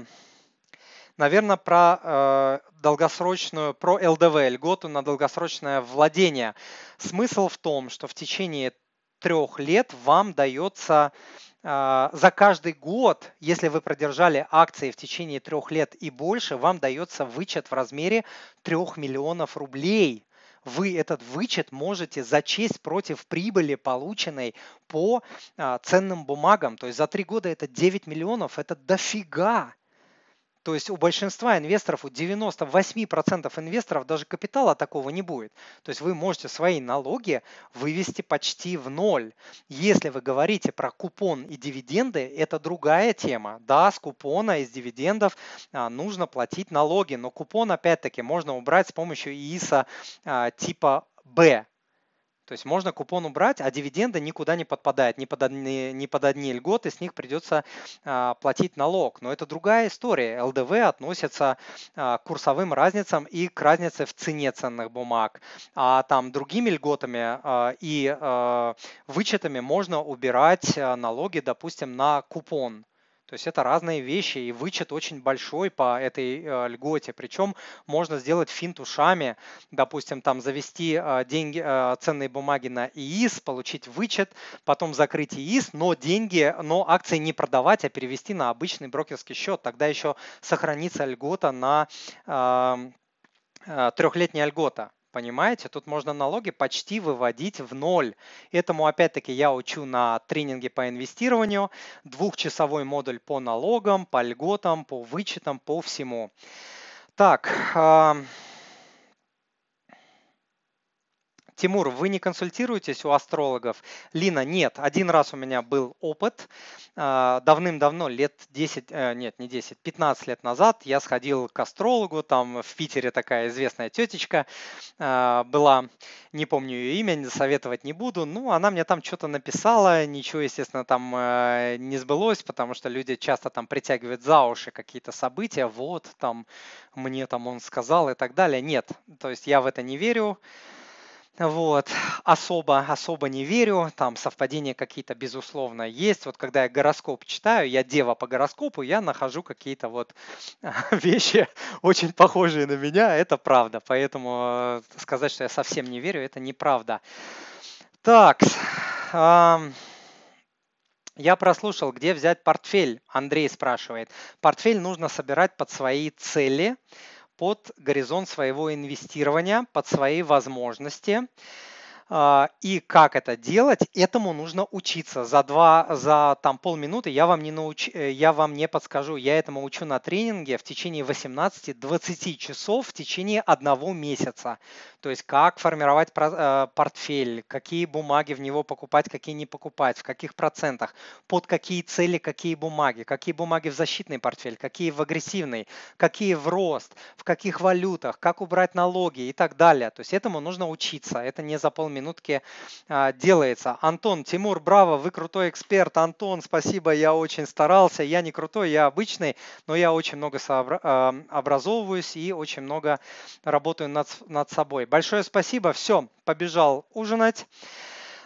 Speaker 1: наверное, про э, долгосрочную, про ЛДВ, льготу на долгосрочное владение. Смысл в том, что в течение трех лет вам дается а, за каждый год, если вы продержали акции в течение трех лет и больше, вам дается вычет в размере 3 миллионов рублей. Вы этот вычет можете зачесть против прибыли, полученной по а, ценным бумагам. То есть за три года это 9 миллионов, это дофига. То есть у большинства инвесторов, у 98% инвесторов даже капитала такого не будет. То есть вы можете свои налоги вывести почти в ноль. Если вы говорите про купон и дивиденды, это другая тема. Да, с купона и с дивидендов а, нужно платить налоги, но купон опять-таки можно убрать с помощью ИИСа а, типа Б. То есть можно купон убрать, а дивиденды никуда не подпадают, ни под одни, ни под одни льготы, с них придется а, платить налог. Но это другая история. ЛДВ относится а, к курсовым разницам и к разнице в цене ценных бумаг. А там другими льготами а, и а, вычетами можно убирать а, налоги, допустим, на купон. То есть это разные вещи, и вычет очень большой по этой э, льготе. Причем можно сделать финт ушами, допустим, там завести э, деньги, э, ценные бумаги на ИИС, получить вычет, потом закрыть ИИС, но деньги, но акции не продавать, а перевести на обычный брокерский счет. Тогда еще сохранится льгота на э, э, трехлетняя льгота. Понимаете, тут можно налоги почти выводить в ноль. Этому опять-таки я учу на тренинге по инвестированию. Двухчасовой модуль по налогам, по льготам, по вычетам, по всему. Так, Тимур, вы не консультируетесь у астрологов? Лина, нет. Один раз у меня был опыт. А, давным-давно, лет 10, э, нет, не 10, 15 лет назад я сходил к астрологу. Там в Питере такая известная тетечка а, была. Не помню ее имя, советовать не буду. Ну, она мне там что-то написала. Ничего, естественно, там э, не сбылось, потому что люди часто там притягивают за уши какие-то события. Вот, там мне там он сказал и так далее. Нет, то есть я в это не верю. Вот. Особо, особо не верю, там совпадения какие-то, безусловно, есть. Вот когда я гороскоп читаю, я дева по гороскопу, я нахожу какие-то вот вещи, очень похожие на меня, это правда. Поэтому э, сказать, что я совсем не верю, это неправда. Так, я прослушал, где взять портфель, Андрей спрашивает. Портфель нужно собирать под свои цели, под горизонт своего инвестирования, под свои возможности. А, и как это делать, этому нужно учиться. За, два, за там, полминуты я вам, не науч, я вам не подскажу. Я этому учу на тренинге в течение 18-20 часов в течение одного месяца. То есть как формировать э, портфель, какие бумаги в него покупать, какие не покупать, в каких процентах, под какие цели какие бумаги, какие бумаги в защитный портфель, какие в агрессивный, какие в рост, в каких валютах, как убрать налоги и так далее. То есть этому нужно учиться. Это не за полминуты минутки а, делается. Антон, Тимур, браво, вы крутой эксперт. Антон, спасибо, я очень старался. Я не крутой, я обычный, но я очень много а, образовываюсь и очень много работаю над, над собой. Большое спасибо. Все, побежал ужинать.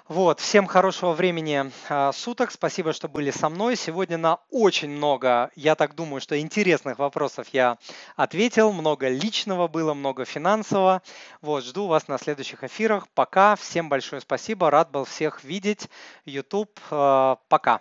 Speaker 1: Вот, всем хорошего времени а, суток. Спасибо, что были со мной. Сегодня на очень много, я так думаю, что интересных вопросов я ответил. Много личного было, много финансового. Вот, жду вас на следующих эфирах. Пока. Всем большое спасибо. Рад был всех видеть. YouTube. А, пока.